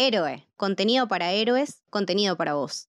Héroe, contenido para héroes, contenido para vos.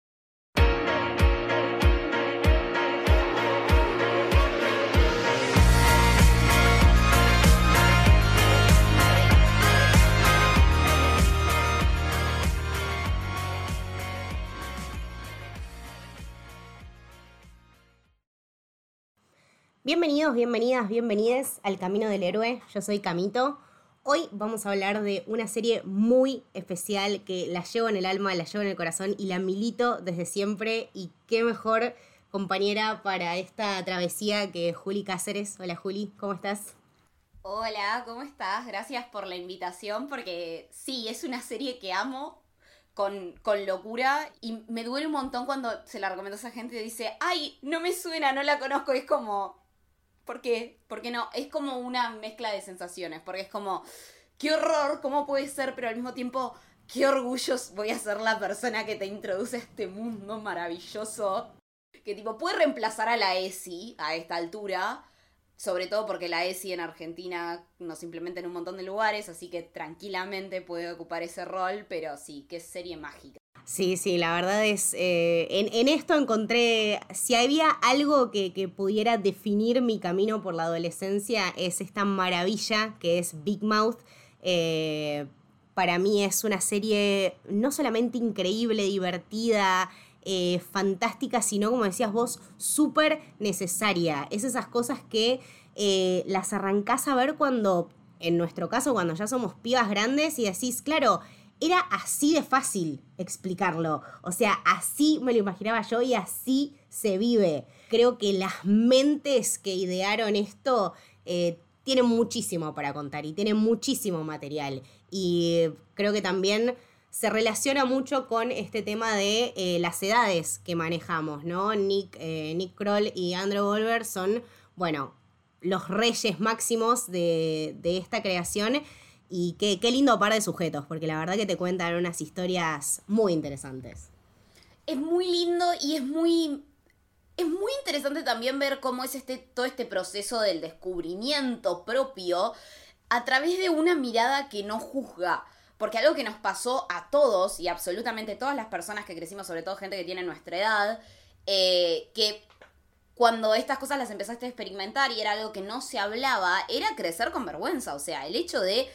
Bienvenidos, bienvenidas, bienvenides al Camino del Héroe. Yo soy Camito. Hoy vamos a hablar de una serie muy especial que la llevo en el alma, la llevo en el corazón y la milito desde siempre. Y qué mejor compañera para esta travesía que Juli Cáceres. Hola Juli, ¿cómo estás? Hola, ¿cómo estás? Gracias por la invitación porque sí, es una serie que amo con, con, locura y me duele un montón cuando se la recomiendo a esa gente y dice, ay, no me suena, no la conozco, es como, ¿Por qué? Porque no, es como una mezcla de sensaciones, porque es como, qué horror, ¿cómo puede ser? Pero al mismo tiempo, qué orgullo voy a ser la persona que te introduce a este mundo maravilloso. Que tipo, puede reemplazar a la ESI a esta altura, sobre todo porque la ESI en Argentina nos implementa en un montón de lugares, así que tranquilamente puede ocupar ese rol, pero sí, qué serie mágica. Sí, sí, la verdad es, eh, en, esto encontré, si había algo que, pudiera definir mi camino por la adolescencia, es esta maravilla que es Big Mouth. Eh, para mí es una serie no solamente increíble, divertida, eh, fantástica, sino, como decías vos, súper necesaria. Es esas cosas que las arrancás a ver cuando, en nuestro caso, cuando ya somos pibas grandes y decís, claro, era así de fácil explicarlo. O sea, así me lo imaginaba yo y así se vive. Creo que las mentes que idearon esto eh, tienen muchísimo para contar y tienen muchísimo material. Y creo que también se relaciona mucho con este tema de eh, las edades que manejamos, ¿no? Nick, eh, Nick Kroll y Andrew Wolver son, bueno, los reyes máximos de, de esta creación y qué, lindo par de sujetos, porque la verdad que te cuentan unas historias muy interesantes. Es muy lindo y es muy. Es muy interesante también ver cómo es este, todo este proceso del descubrimiento propio a través de una mirada que no juzga. Porque algo que nos pasó a todos y absolutamente todas las personas que crecimos, sobre todo gente que tiene nuestra edad, eh, que cuando estas cosas las empezaste a experimentar y era algo que no se hablaba, era crecer con vergüenza. O sea, el hecho de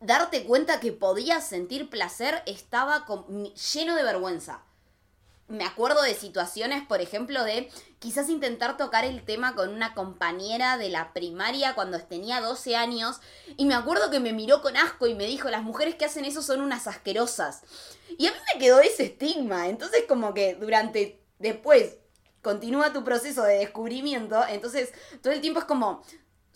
darte cuenta que podías sentir placer estaba lleno de vergüenza. Me acuerdo de situaciones, por ejemplo, de quizás intentar tocar el tema con una compañera de la primaria cuando tenía 12 años y me acuerdo que me miró con asco y me dijo, las mujeres que hacen eso son unas asquerosas. Y a mí me quedó ese estigma, entonces como que durante, después, continúa tu proceso de descubrimiento, entonces todo el tiempo es como,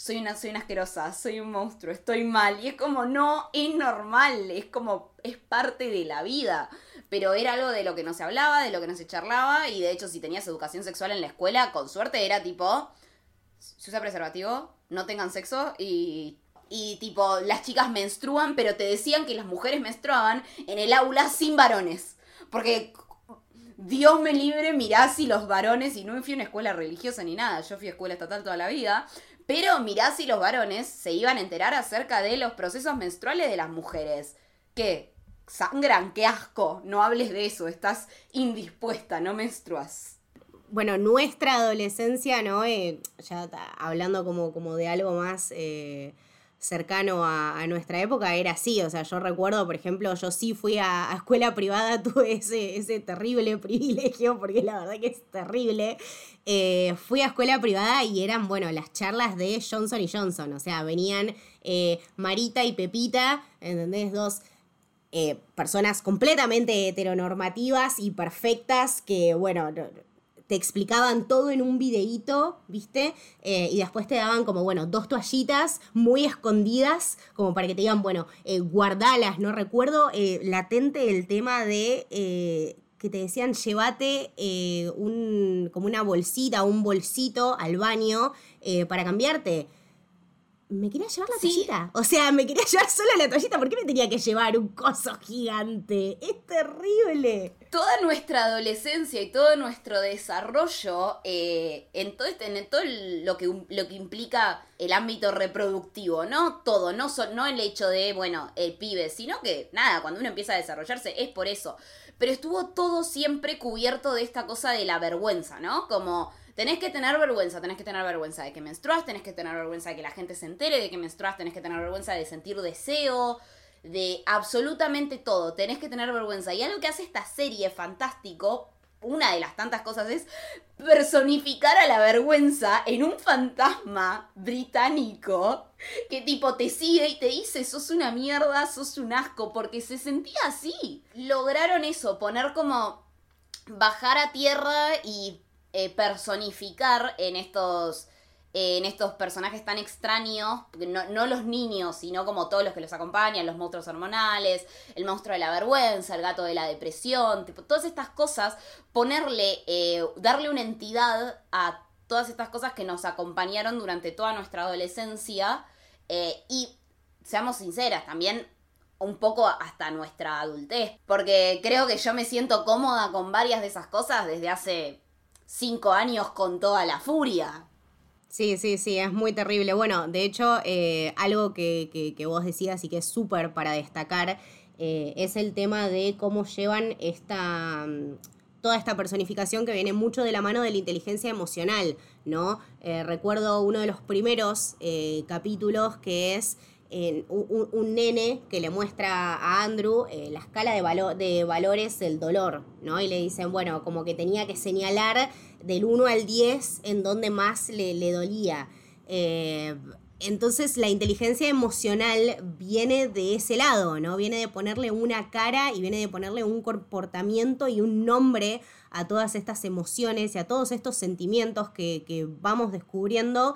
soy una, soy una asquerosa, soy un monstruo, estoy mal. Y es como, no, es normal, es como, es parte de la vida. Pero era algo de lo que no se hablaba, de lo que no se charlaba, y de hecho si tenías educación sexual en la escuela, con suerte era tipo, se usa preservativo, no tengan sexo y... Y tipo, las chicas menstruan, pero te decían que las mujeres menstruaban en el aula sin varones. Porque Dios me libre, mirá si los varones, y no fui a una escuela religiosa ni nada, yo fui a escuela estatal toda la vida, pero mirá si los varones se iban a enterar acerca de los procesos menstruales de las mujeres. ¿Qué? Sangran, qué asco. No hables de eso, estás indispuesta, no menstruas. Bueno, nuestra adolescencia, ¿no? Eh, ya hablando como, como de algo más eh, cercano a, nuestra época era así. O sea, yo recuerdo, por ejemplo, yo sí fui a, escuela privada, tuve ese, ese terrible privilegio, porque la verdad que es terrible. Eh, fui a escuela privada y eran, bueno, las charlas de Johnson y Johnson. O sea, venían eh, Marita y Pepita, ¿entendés? Dos. Eh, personas completamente heteronormativas y perfectas que, bueno, te explicaban todo en un videíto, ¿viste? Eh, y después te daban como, bueno, dos toallitas muy escondidas, como para que te digan, bueno, eh, guardalas, ¿no? Recuerdo eh, latente el tema de que te decían, llévate un, como una bolsita, un bolsito al baño para cambiarte me quería llevar la toallita. O sea, me quería llevar solo la toallita. ¿Por qué me tenía que llevar un coso gigante? Es terrible. Toda nuestra adolescencia y todo nuestro desarrollo eh, en todo, este, en todo lo, que, lo que implica el ámbito reproductivo, ¿no? Todo, no, no el hecho de, bueno, el pibe, sino que nada, cuando uno empieza a desarrollarse es por eso. Pero estuvo todo siempre cubierto de esta cosa de la vergüenza, ¿no? Como Tenés que tener vergüenza, tenés que tener vergüenza de que menstruas, tenés que tener vergüenza de que la gente se entere de que menstruas, tenés que tener vergüenza de sentir deseo, de absolutamente todo, tenés que tener vergüenza. Y algo que hace esta serie fantástico, una de las tantas cosas es personificar a la vergüenza en un fantasma británico que tipo te sigue y te dice sos una mierda, sos un asco, porque se sentía así. Lograron eso, poner como bajar a tierra y eh, personificar en estos, en estos personajes tan extraños, no, no, los niños, sino como todos los que los acompañan, los monstruos hormonales, el monstruo de la vergüenza, el gato de la depresión, tipo, todas estas cosas, ponerle, eh, darle una entidad a todas estas cosas que nos acompañaron durante toda nuestra adolescencia eh, y seamos sinceras, también un poco hasta nuestra adultez, porque creo que yo me siento cómoda con varias de esas cosas desde hace cinco años con toda la furia. Sí, sí, sí, es muy terrible. Bueno, de hecho, eh, algo que, vos decías y que es súper para destacar eh, es el tema de cómo llevan esta mm, toda esta personificación que viene mucho de la mano de la inteligencia emocional, ¿no? Eh, recuerdo uno de los primeros capítulos que es un, nene que le muestra a Andrew eh, la escala de, valores del dolor, ¿no? Y le dicen, bueno, como que tenía que señalar del 1 al 10 en donde más le, dolía. Eh, entonces la inteligencia emocional viene de ese lado, ¿no? Viene de ponerle una cara y viene de ponerle un comportamiento y un nombre a todas estas emociones y a todos estos sentimientos que vamos descubriendo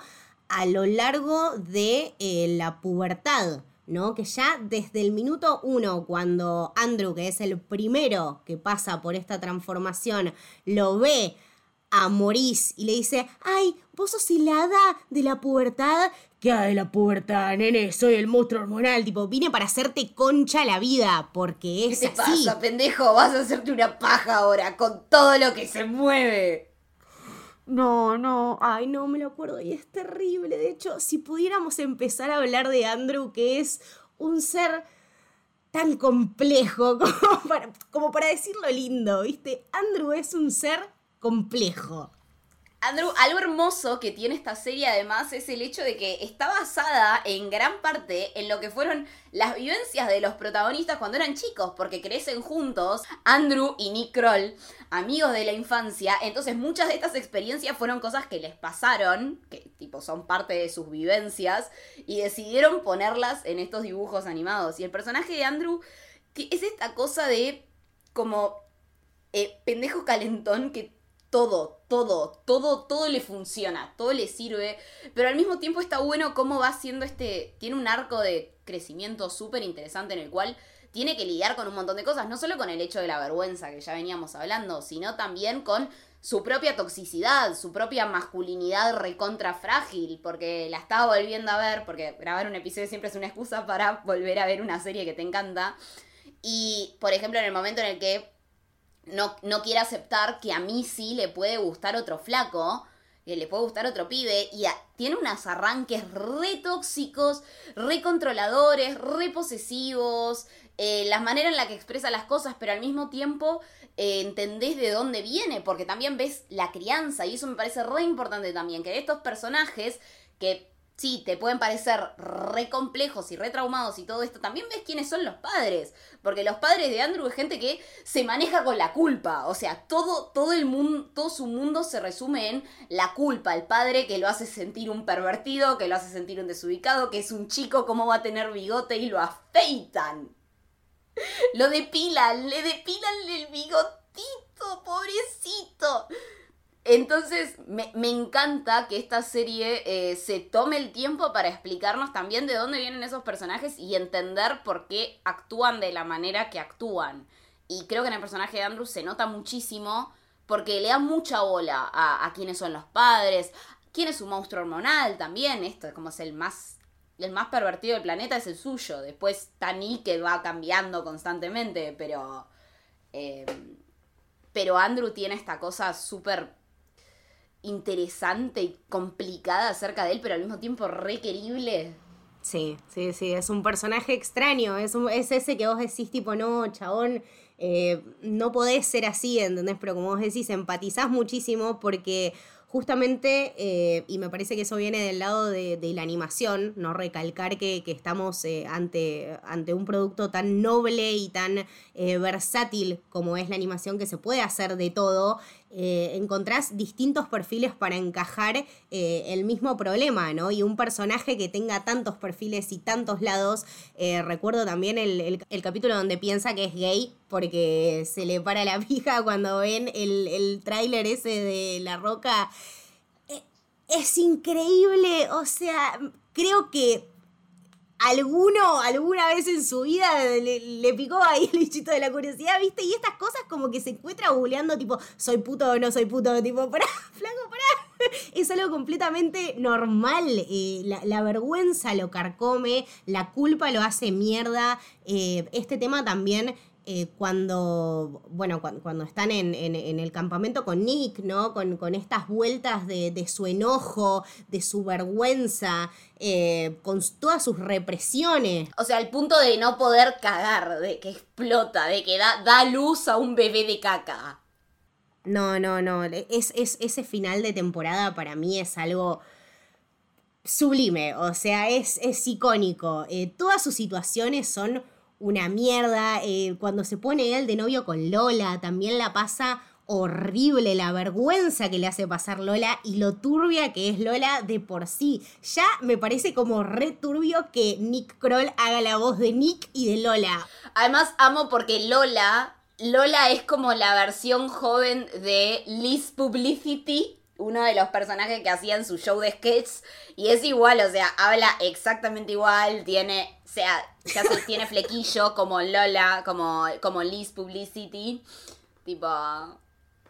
a lo largo de eh, la pubertad, ¿no? Que ya desde el minuto uno, cuando Andrew, que es el primero que pasa por esta transformación, lo ve a Maurice y le dice, ay, vos sos hilada de la pubertad. ¿Qué hay de la pubertad, nene? Soy el monstruo hormonal. Tipo, vine para hacerte concha la vida, porque es ¿Qué te pasa, pendejo? Vas a hacerte una paja ahora con todo lo que se mueve. No, no, ay, no me lo acuerdo y es terrible. De hecho, si pudiéramos empezar a hablar de Andrew, que es un ser tan complejo como para, decirlo lindo, ¿viste? Andrew es un ser complejo. Andrew, algo hermoso que tiene esta serie además es el hecho de que está basada en gran parte en lo que fueron las vivencias de los protagonistas cuando eran chicos, porque crecen juntos, Andrew y Nick Kroll, amigos de la infancia, entonces muchas de estas experiencias fueron cosas que les pasaron, que tipo son parte de sus vivencias, y decidieron ponerlas en estos dibujos animados. Y el personaje de Andrew, que es esta cosa de como eh, pendejo calentón que todo, todo, todo, todo le funciona, todo le sirve, pero al mismo tiempo está bueno cómo va haciendo este, tiene un arco de crecimiento súper interesante en el cual tiene que lidiar con un montón de cosas, no solo con el hecho de la vergüenza que ya veníamos hablando, sino también con su propia toxicidad, su propia masculinidad recontra frágil, porque la estaba volviendo a ver, porque grabar un episodio siempre es una excusa para volver a ver una serie que te encanta. Y, por ejemplo, en el momento en el que no, no quiere aceptar que a mí sí le puede gustar otro flaco, que le puede gustar otro pibe, y tiene unos arranques re tóxicos, re controladores, re posesivos, eh, la manera en la que expresa las cosas, pero al mismo tiempo eh, entendés de dónde viene, porque también ves la crianza, y eso me parece re importante también, que estos personajes que sí, te pueden parecer re complejos y re traumados y todo esto, también ves quiénes son los padres. Porque los padres de Andrew es gente que se maneja con la culpa. O sea, todo, todo el mundo, todo su mundo se resume en la culpa. El padre que lo hace sentir un pervertido, que lo hace sentir un desubicado, que es un chico, cómo va a tener bigote y lo afeitan. Lo depilan, le depilan el bigotito, pobrecito. Entonces, me, encanta que esta serie eh, se tome el tiempo para explicarnos también de dónde vienen esos personajes y entender por qué actúan de la manera que actúan. Y creo que en el personaje de Andrew se nota muchísimo porque le da mucha bola a, a quiénes son los padres, quién es su monstruo hormonal también, esto es como es el más el más pervertido del planeta es el suyo. Después Tani que va cambiando constantemente, pero. Eh, pero Andrew tiene esta cosa súper interesante y complicada acerca de él, pero al mismo tiempo requerible. Sí, sí, sí, es un personaje extraño, es, es ese que vos decís tipo, no, chabón, eh, no podés ser así, ¿entendés? Pero como vos decís, empatizás muchísimo porque justamente, eh, y me parece que eso viene del lado de, la animación, no recalcar que, estamos eh, ante, un producto tan noble y tan versátil como es la animación, que se puede hacer de todo, encontrás distintos perfiles para encajar el mismo problema, ¿no? Y un personaje que tenga tantos perfiles y tantos lados, recuerdo también el, capítulo donde piensa que es gay porque se le para la pija cuando ven el, el tráiler ese de La Roca es increíble, o sea, creo que alguno alguna vez en su vida le, picó ahí el bichito de la curiosidad, ¿viste? Y estas cosas como que se encuentra googleando, tipo, soy puto o no soy puto, tipo, pará, flaco, pará. Es algo completamente normal. Eh, la, vergüenza lo carcome, la culpa lo hace mierda. Eh, este tema también eh, cuando, bueno, cuando, están en, el campamento con Nick, ¿no? Con, estas vueltas de, su enojo, de su vergüenza, eh, con todas sus represiones. O sea, al punto de no poder cagar, de que explota, de que da, da luz a un bebé de caca. No, no, no. Es, ese final de temporada para mí es algo sublime. O sea, es, es icónico. Eh, todas sus situaciones son una mierda. Eh, cuando se pone él de novio con Lola, también la pasa horrible la vergüenza que le hace pasar Lola y lo turbia que es Lola de por sí. Ya me parece como re turbio que Nick Kroll haga la voz de Nick y de Lola. Además amo porque Lola, Lola es como la versión joven de Liz Publicity uno de los personajes que hacía en su show de sketches y es igual, o sea, habla exactamente igual, tiene, sea, tiene flequillo como Lola, como, como Liz Publicity, tipo,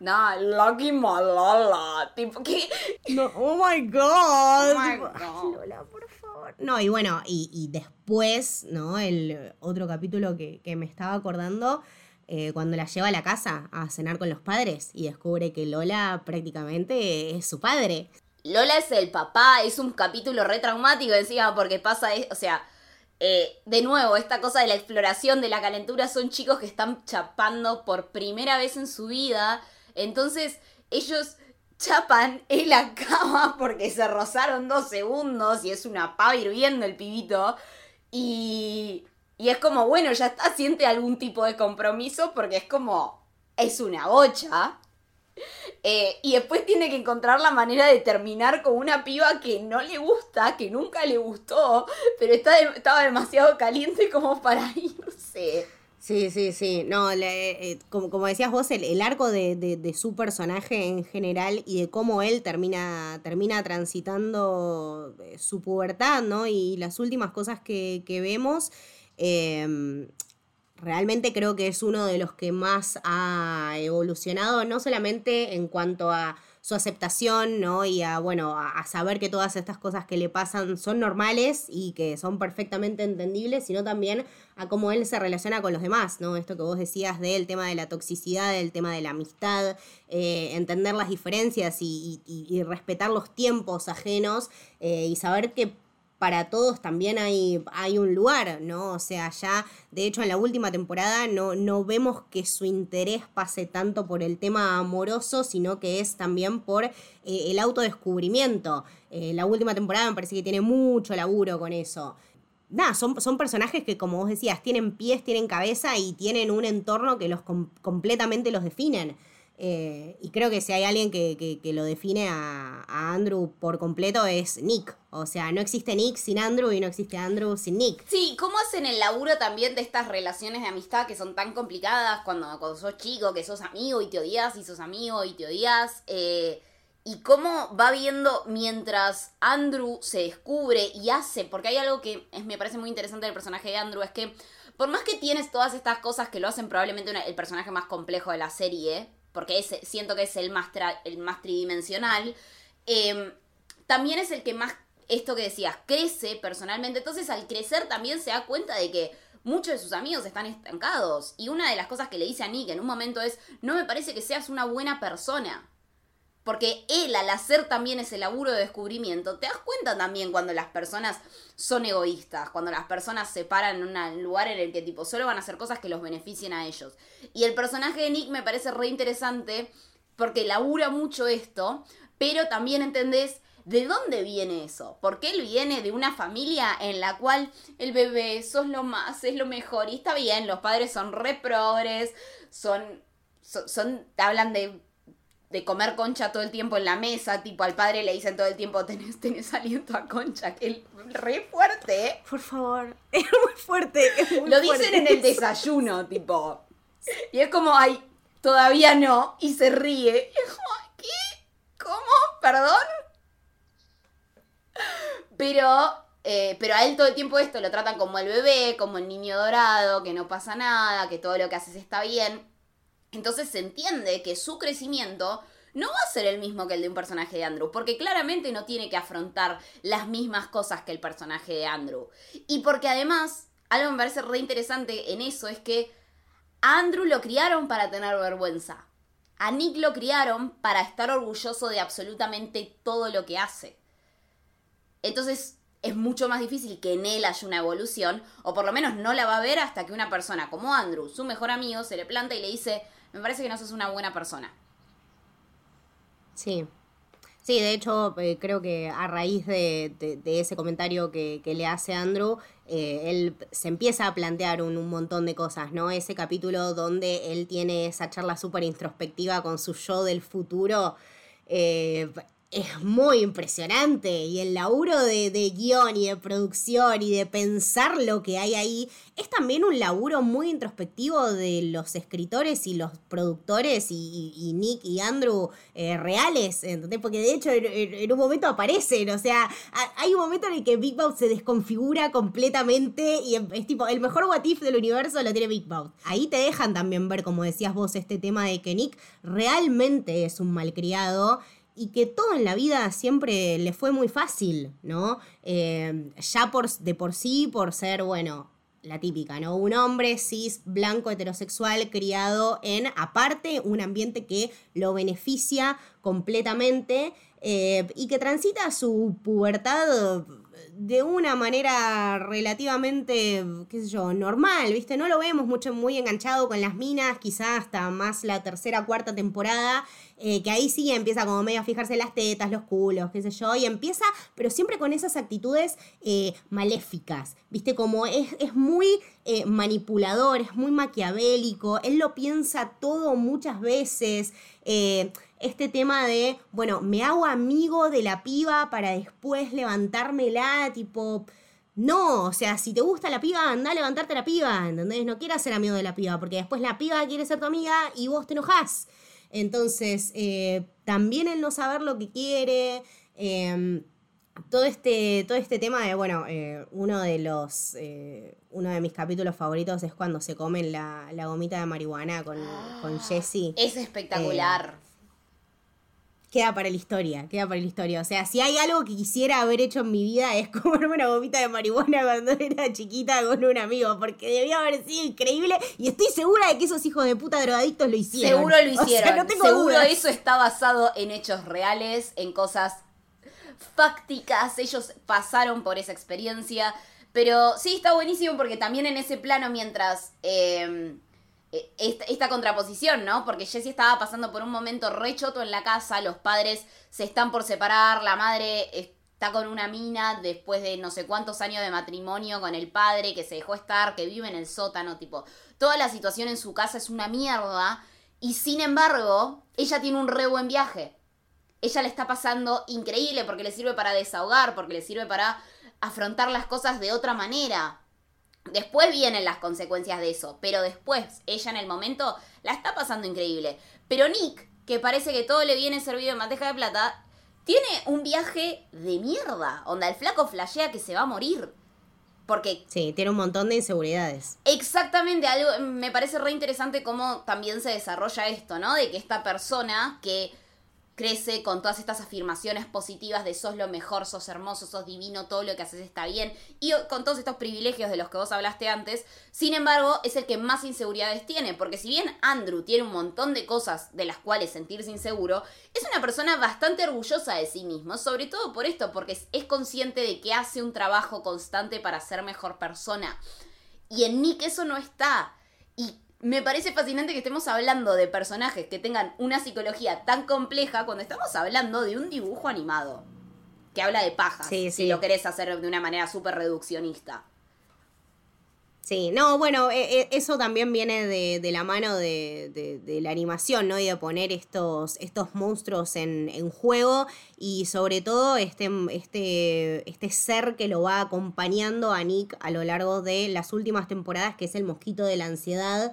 no, Lucky Lola tipo, ¿qué? No, oh my god. Oh Lola, por favor. No, y bueno, y, después, ¿no? El otro capítulo que, que me estaba acordando eh, cuando la lleva a la casa a cenar con los padres y descubre que Lola prácticamente es su padre. Lola es el papá, es un capítulo re traumático encima porque pasa, o sea, eh, de nuevo, esta cosa de la exploración de la calentura son chicos que están chapando por primera vez en su vida, entonces ellos chapan en la cama porque se rozaron dos segundos y es una pava hirviendo el pibito y y es como, bueno, ya está, siente algún tipo de compromiso porque es como, es una bocha. Eh, y después tiene que encontrar la manera de terminar con una piba que no le gusta, que nunca le gustó, pero está estaba demasiado caliente como para irse. Sí, sí, sí. No, eh, como, como, decías vos, el, arco de, su personaje en general y de cómo él termina, termina transitando eh, su pubertad, ¿no? Y las últimas cosas que, que vemos Em, realmente creo que es uno de los que más ha evolucionado, no solamente en cuanto a su aceptación, ¿no? Y a, bueno, a, saber que todas estas cosas que le pasan son normales y que son perfectamente entendibles, sino también a cómo él se relaciona con los demás, ¿no? Esto que vos decías del tema de la toxicidad, del tema de la amistad, eh, entender las diferencias y, respetar los tiempos ajenos eh, y saber que para todos también hay, hay un lugar, ¿no? O sea, ya, de hecho, en la última temporada no, no vemos que su interés pase tanto por el tema amoroso, sino que es también por eh, el autodescubrimiento. Eh, la última temporada me parece que tiene mucho laburo con eso. Nada, son, son personajes que, como vos decías, tienen pies, tienen cabeza y tienen un entorno que los completamente los definen. Eh, y creo que si hay alguien que, lo define a, Andrew por completo es Nick. O sea, no existe Nick sin Andrew y no existe Andrew sin Nick. Sí, ¿cómo hacen el laburo también de estas relaciones de amistad que son tan complicadas cuando, cuando sos chico, que sos amigo y te odias y sos amigo y te odias? Eh, y cómo va viendo mientras Andrew se descubre y hace, porque hay algo que me parece muy interesante del personaje de Andrew, es que por más que tienes todas estas cosas que lo hacen probablemente el personaje más complejo de la serie, porque siento que es el más, el más tridimensional, em, también es el que más esto que decías, crece personalmente. Entonces, al crecer también se da cuenta de que muchos de sus amigos están estancados. Y una de las cosas que le dice a Nick en un momento es, no me parece que seas una buena persona. Porque él, al hacer también ese laburo de descubrimiento, te das cuenta también cuando las personas son egoístas, cuando las personas se paran en un lugar en el que tipo solo van a hacer cosas que los beneficien a ellos. Y el personaje de Nick me parece re interesante porque labura mucho esto, pero también entendés ¿De dónde viene eso? Porque él viene de una familia en la cual el bebé sos lo más, es lo mejor. Y está bien, los padres son re progres, son, son, hablan de, de comer concha todo el tiempo en la mesa. Tipo, al padre le dicen todo el tiempo, tenés, tenés aliento a concha, que es re fuerte. ¿eh? Por favor, es muy fuerte. lo dicen en el desayuno, tipo. Y es como, ay, todavía no. Y se ríe. Y es como, ¿qué? ¿Cómo? ¿Perdón? Pero, eh, pero a él todo el tiempo esto lo tratan como el bebé, como el niño dorado, que no pasa nada, que todo lo que haces está bien. Entonces se entiende que su crecimiento no va a ser el mismo que el de un personaje de Andrew, porque claramente no tiene que afrontar las mismas cosas que el personaje de Andrew. Y porque además, algo me parece re interesante en eso es que a Andrew lo criaron para tener vergüenza. A Nick lo criaron para estar orgulloso de absolutamente todo lo que hace. Entonces es mucho más difícil que en él haya una evolución, o por lo menos no la va a ver hasta que una persona como Andrew, su mejor amigo, se le planta y le dice, me parece que no sos una buena persona. Sí. Sí, de hecho, eh, creo que a raíz de, ese comentario que, le hace Andrew, eh, él se empieza a plantear un, montón de cosas, ¿no? Ese capítulo donde él tiene esa charla súper introspectiva con su yo del futuro, eh, es muy impresionante y el laburo de, de, guion y de producción y de pensar lo que hay ahí es también un laburo muy introspectivo de los escritores y los productores y, Nick y Andrew eh, reales, ¿entendés? Porque de hecho en, un momento aparecen, o sea, hay un momento en el que Big Mouth se desconfigura completamente y es tipo, el mejor what if del universo lo tiene Big Mouth. Ahí te dejan también ver, como decías vos, este tema de que Nick realmente es un malcriado y que todo en la vida siempre le fue muy fácil, ¿no? Eh, ya por, de por sí, por ser, bueno, la típica, ¿no? Un hombre cis, blanco, heterosexual, criado en, aparte, un ambiente que lo beneficia completamente eh, y que transita su pubertad de una manera relativamente, qué sé yo, normal, ¿viste? No lo vemos mucho muy enganchado con las minas, quizás hasta más la tercera, cuarta temporada, eh, que ahí sí empieza como medio a fijarse las tetas, los culos, qué sé yo, y empieza, pero siempre con esas actitudes eh, maléficas, ¿viste? Como es, es muy eh, manipulador, es muy maquiavélico, él lo piensa todo muchas veces este tema de, bueno, me hago amigo de la piba para después levantármela, tipo... No, o sea, si te gusta la piba, anda a levantarte la piba, ¿entendés? No quieras ser amigo de la piba, porque después la piba quiere ser tu amiga y vos te enojás. Entonces, eh, también el no saber lo que quiere, em, todo, este, todo este tema de, bueno, eh, uno de los, eh, uno de mis capítulos favoritos es cuando se comen la, gomita de marihuana con, con Jessie. Es espectacular queda para la historia, queda para la historia. O sea, si hay algo que quisiera haber hecho en mi vida es comerme una gomita de marihuana cuando era chiquita con un amigo, porque debía haber sido increíble y estoy segura de que esos hijos de puta drogadictos lo hicieron. Seguro lo hicieron. Seguro eso está basado en hechos reales, en cosas fácticas. Ellos pasaron por esa experiencia. Pero sí, está buenísimo porque también en ese plano, mientras... Eh, eh, esta, contraposición, ¿no? Porque Jessie estaba pasando por un momento rechoto en la casa, los padres se están por separar, la madre está con una mina después de no sé cuántos años de matrimonio con el padre que se dejó estar, que vive en el sótano, tipo, toda la situación en su casa es una mierda y sin embargo, ella tiene un re buen viaje. Ella le está pasando increíble porque le sirve para desahogar, porque le sirve para afrontar las cosas de otra manera. Después vienen las consecuencias de eso, pero después, ella en el momento la está pasando increíble. Pero Nick, que parece que todo le viene servido en bandeja de plata, tiene un viaje de mierda. Onda, el flaco flashea que se va a morir. Porque. Sí, tiene un montón de inseguridades. Exactamente, algo. Me parece re interesante cómo también se desarrolla esto, ¿no? De que esta persona que crece con todas estas afirmaciones positivas de sos lo mejor, sos hermoso, sos divino, todo lo que haces está bien, y con todos estos privilegios de los que vos hablaste antes, sin embargo, es el que más inseguridades tiene, porque si bien Andrew tiene un montón de cosas de las cuales sentirse inseguro, es una persona bastante orgullosa de sí mismo, sobre todo por esto, porque es consciente de que hace un trabajo constante para ser mejor persona. Y en Nick eso no está. Me parece fascinante que estemos hablando de personajes que tengan una psicología tan compleja cuando estamos hablando de un dibujo animado que habla de pajas. Si lo querés hacer de una manera súper reduccionista. Sí, no, bueno, e, e, eso también viene de, la mano de, la animación, ¿no? Y de poner estos, estos monstruos en, en, juego y sobre todo este, este, este ser que lo va acompañando a Nick a lo largo de las últimas temporadas, que es el mosquito de la ansiedad,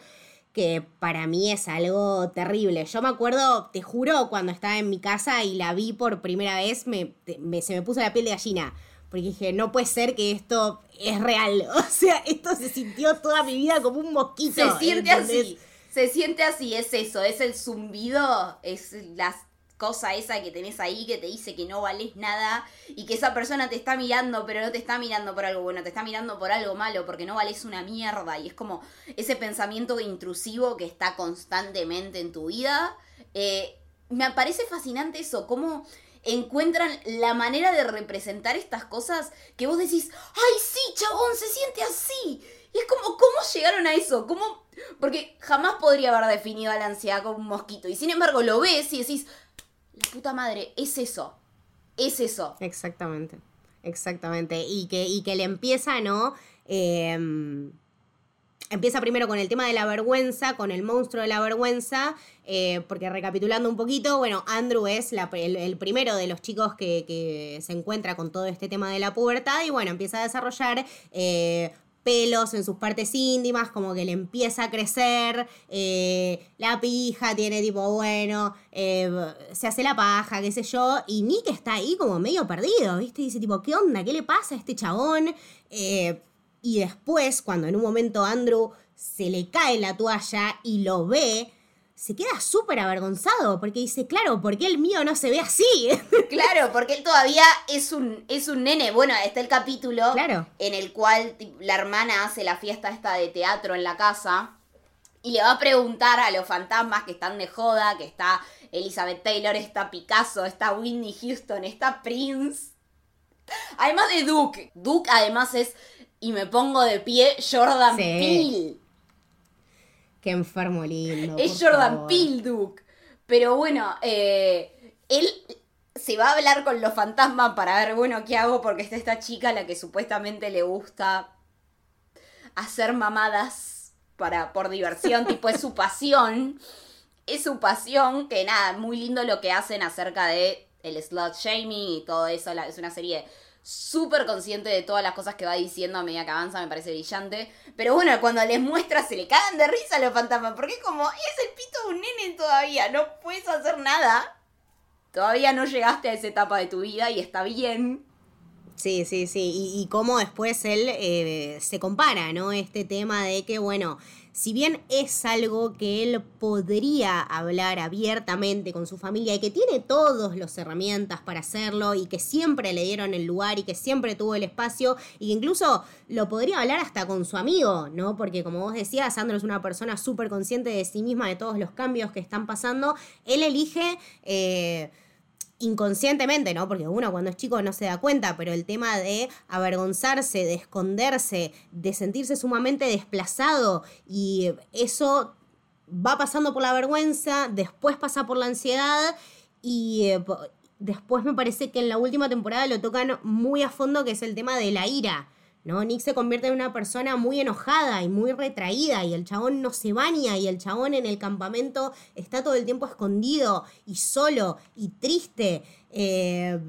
que para mí es algo terrible. Yo me acuerdo, te juro, cuando estaba en mi casa y la vi por primera vez, me, se me puso la piel de gallina porque dije, no puede ser que esto es real. O sea, esto se sintió toda mi vida como un mosquito. Se siente así. Se siente así, es eso, es el zumbido, es la cosa esa que tenés ahí que te dice que no vales nada y que esa persona te está mirando, pero no te está mirando por algo bueno, te está mirando por algo malo, porque no vales una mierda. Y es como ese pensamiento intrusivo que está constantemente en tu vida. Eh, me parece fascinante eso, cómo encuentran la manera de representar estas cosas que vos decís, ay, sí, chabón, se siente así. Y es como, ¿cómo llegaron a eso? ¿Cómo? Porque jamás podría haber definido a la ansiedad como un mosquito. Y sin embargo lo ves y decís, puta madre, es eso. Es eso. Exactamente. Exactamente. Y que, y que le empieza, ¿no? Eh, Empieza primero con el tema de la vergüenza, con el monstruo de la vergüenza, eh, porque recapitulando un poquito, bueno, Andrew es el, primero de los chicos que, se encuentra con todo este tema de la pubertad y bueno, empieza a desarrollar eh, pelos en sus partes íntimas, como que le empieza a crecer, eh, la pija tiene tipo, bueno, se hace la paja, qué sé yo, y Nick está ahí como medio perdido, ¿viste? dice tipo, ¿qué onda? ¿Qué le pasa a este chabón? Y después, cuando en un momento Andrew se le cae la toalla y lo ve, se queda súper avergonzado porque dice, claro, ¿por qué el mío no se ve así? Claro, porque él todavía es un, es un nene. Bueno, está el capítulo en el cual la hermana hace la fiesta esta de teatro en la casa y le va a preguntar a los fantasmas que están de joda, que está Elizabeth Taylor, está Picasso, está Whitney Houston, está Prince. Además de Duke. Duke además es y me pongo de pie Jordan Peele. Qué enfermo lindo. Es Jordan Peele, Duke. Pero bueno, eh, él se va a hablar con los fantasmas para ver, bueno, ¿qué hago? Porque está esta chica a la que supuestamente le gusta hacer mamadas para, por diversión, tipo es su pasión. Es su pasión, que nada, muy lindo lo que hacen acerca de el slut shaming y todo eso. es una serie de súper consciente de todas las cosas que va diciendo a medida que avanza, me parece brillante. Pero bueno, cuando les muestra se le cagan de risa a los fantasmas, porque es como, es el pito de un nene todavía, no puedes hacer nada. Todavía no llegaste a esa etapa de tu vida y está bien. Sí, sí, sí. Y, cómo después él eh, se compara, ¿no? Este tema de que, bueno, si bien es algo que él podría hablar abiertamente con su familia y que tiene todas las herramientas para hacerlo y que siempre le dieron el lugar y que siempre tuvo el espacio y que incluso lo podría hablar hasta con su amigo, ¿no? Porque como vos decías, Sandro es una persona súper consciente de sí misma, de todos los cambios que están pasando. Él elige... Eh, inconscientemente, ¿no? Porque uno cuando es chico no se da cuenta, pero el tema de avergonzarse, de esconderse, de sentirse sumamente desplazado y eso va pasando por la vergüenza, después pasa por la ansiedad y eh, después me parece que en la última temporada lo tocan muy a fondo, que es el tema de la ira. ¿No? Nick se convierte en una persona muy enojada y muy retraída y el chabón no se baña y el chabón en el campamento está todo el tiempo escondido y solo y triste. Eh,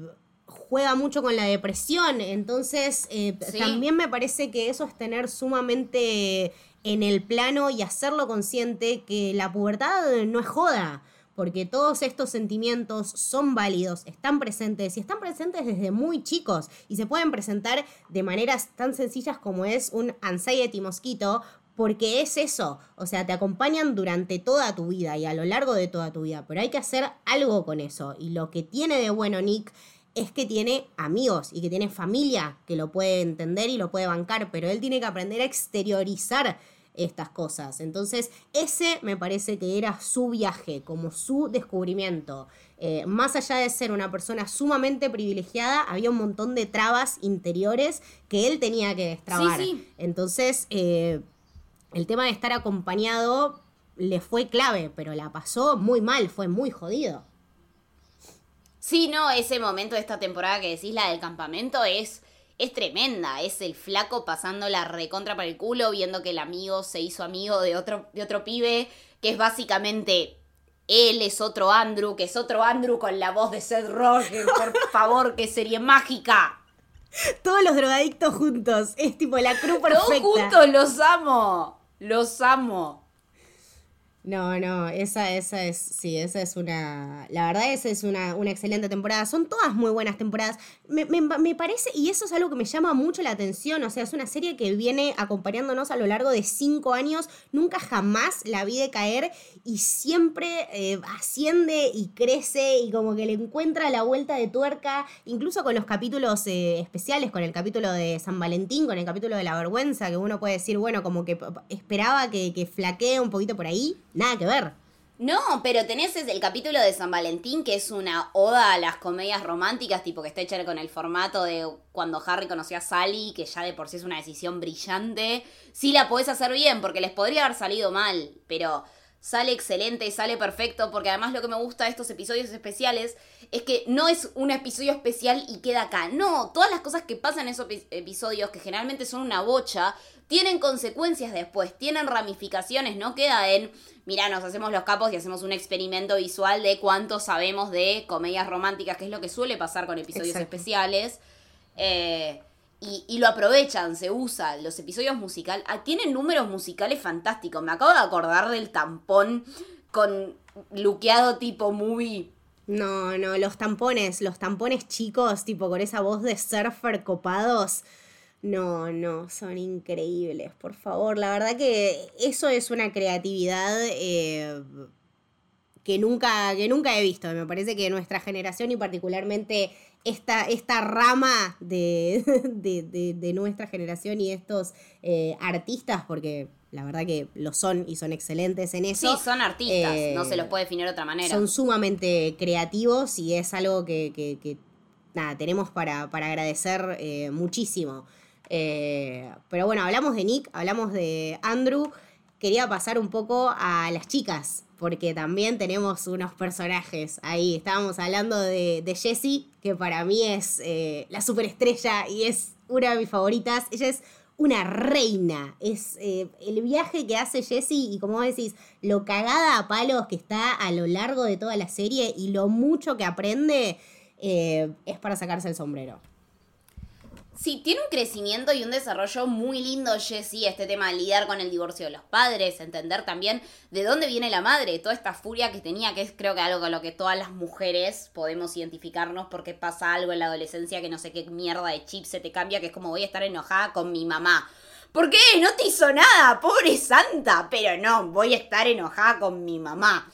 juega mucho con la depresión, entonces eh, también me parece que eso es tener sumamente en el plano y hacerlo consciente que la pubertad no es joda porque todos estos sentimientos son válidos, están presentes y están presentes desde muy chicos y se pueden presentar de maneras tan sencillas como es un anxiety mosquito porque es eso, o sea, te acompañan durante toda tu vida y a lo largo de toda tu vida, pero hay que hacer algo con eso. Y lo que tiene de bueno Nick es que tiene amigos y que tiene familia que lo puede entender y lo puede bancar, pero él tiene que aprender a exteriorizar estas cosas. Entonces, ese me parece que era su viaje, como su descubrimiento. Eh, más allá de ser una persona sumamente privilegiada, había un montón de trabas interiores que él tenía que destrabar. Entonces, eh, el tema de estar acompañado le fue clave, pero la pasó muy mal, fue muy jodido. Sí, no, ese momento de esta temporada que decís, la del campamento, es, es tremenda. Es el flaco pasando la recontra para el culo, viendo que el amigo se hizo amigo de otro, de otro pibe, que es básicamente él es otro Andrew, que es otro Andrew con la voz de Seth Rogen, por favor, que sería mágica. Todos los drogadictos juntos, es tipo la cruz perfecta. Todos juntos los amo, los amo. No, no, esa, esa es, sí, esa es una, la verdad esa es una, una excelente temporada. Son todas muy buenas temporadas. Me, me, me, parece, y eso es algo que me llama mucho la atención, o sea, es una serie que viene acompañándonos a lo largo de cinco años, nunca jamás la vi de caer y siempre eh, asciende y crece y como que le encuentra la vuelta de tuerca, incluso con los capítulos eh, especiales, con el capítulo de San Valentín, con el capítulo de la vergüenza, que uno puede decir, bueno, como que esperaba que, que flaquee un poquito por ahí nada que ver. No, pero tenés el capítulo de San Valentín, que es una oda a las comedias románticas, tipo que está hecha con el formato de cuando Harry conoció a Sally, que ya de por sí es una decisión brillante. Sí la podés hacer bien, porque les podría haber salido mal, pero sale excelente, y sale perfecto, porque además lo que me gusta de estos episodios especiales es que no es un episodio especial y queda acá. No, todas las cosas que pasan en esos episodios, que generalmente son una bocha, tienen consecuencias después, tienen ramificaciones, no queda en, mira, nos hacemos los capos y hacemos un experimento visual de cuánto sabemos de comedias románticas, que es lo que suele pasar con episodios especiales. Eh, y, lo aprovechan, se usa. Los episodios musicales. Ah, tienen números musicales fantásticos. Me acabo de acordar del tampón con luqueado tipo movie. No, no, los tampones, los tampones chicos, tipo con esa voz de surfer copados no, no, son increíbles, por favor. La verdad que eso es una creatividad eh, que, nunca, que nunca he visto. Me parece que nuestra generación y particularmente esta, esta rama de, de, nuestra generación y estos eh, artistas, porque la verdad que lo son y son excelentes en eso. Sí, son artistas, no se los puede definir de otra manera. Son sumamente creativos y es algo que, nada, tenemos para, para agradecer eh, muchísimo. Eh, pero bueno, hablamos de Nick, hablamos de Andrew. Quería pasar un poco a las chicas, porque también tenemos unos personajes ahí. Estábamos hablando de, de Jessie, que para mí es eh, la superestrella y es una de mis favoritas. Ella es una reina. Es eh, el viaje que hace Jessie y como decís, lo cagada a palos que está a lo largo de toda la serie y lo mucho que aprende es para sacarse el sombrero. Sí, tiene un crecimiento y un desarrollo muy lindo, Jessie, este tema de lidiar con el divorcio de los padres, entender también de dónde viene la madre, toda esta furia que tenía, que es creo que algo con lo que todas las mujeres podemos identificarnos porque pasa algo en la adolescencia que no sé qué mierda de chip se te cambia, que es como voy a estar enojada con mi mamá. ¿Por qué? No te hizo nada, pobre santa, pero no, voy a estar enojada con mi mamá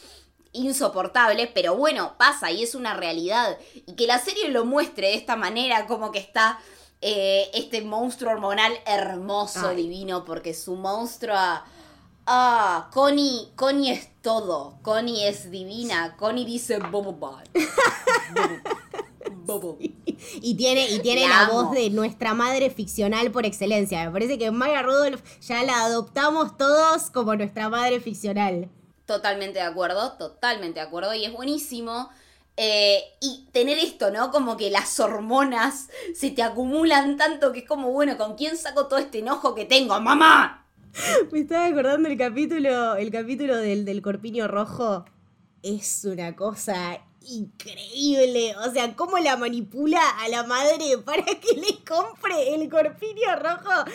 insoportable, pero bueno, pasa y es una realidad. Y que la serie lo muestre de esta manera, como que está eh, este monstruo hormonal hermoso, divino, porque su monstruo... Ah, Connie, Connie es todo. Connie es divina. Connie dice Bobo Y tiene, y tiene la, voz de nuestra madre ficcional por excelencia. Me parece que Maya Rudolph ya la adoptamos todos como nuestra madre ficcional. Totalmente de acuerdo, totalmente de acuerdo. Y es buenísimo eh, y tener esto, ¿no? Como que las hormonas se te acumulan tanto que es como, bueno, ¿con quién saco todo este enojo que tengo? ¡Mamá! Me estaba acordando el capítulo, el capítulo del, del corpiño rojo. Es una cosa increíble. O sea, cómo la manipula a la madre para que le compre el corpiño rojo.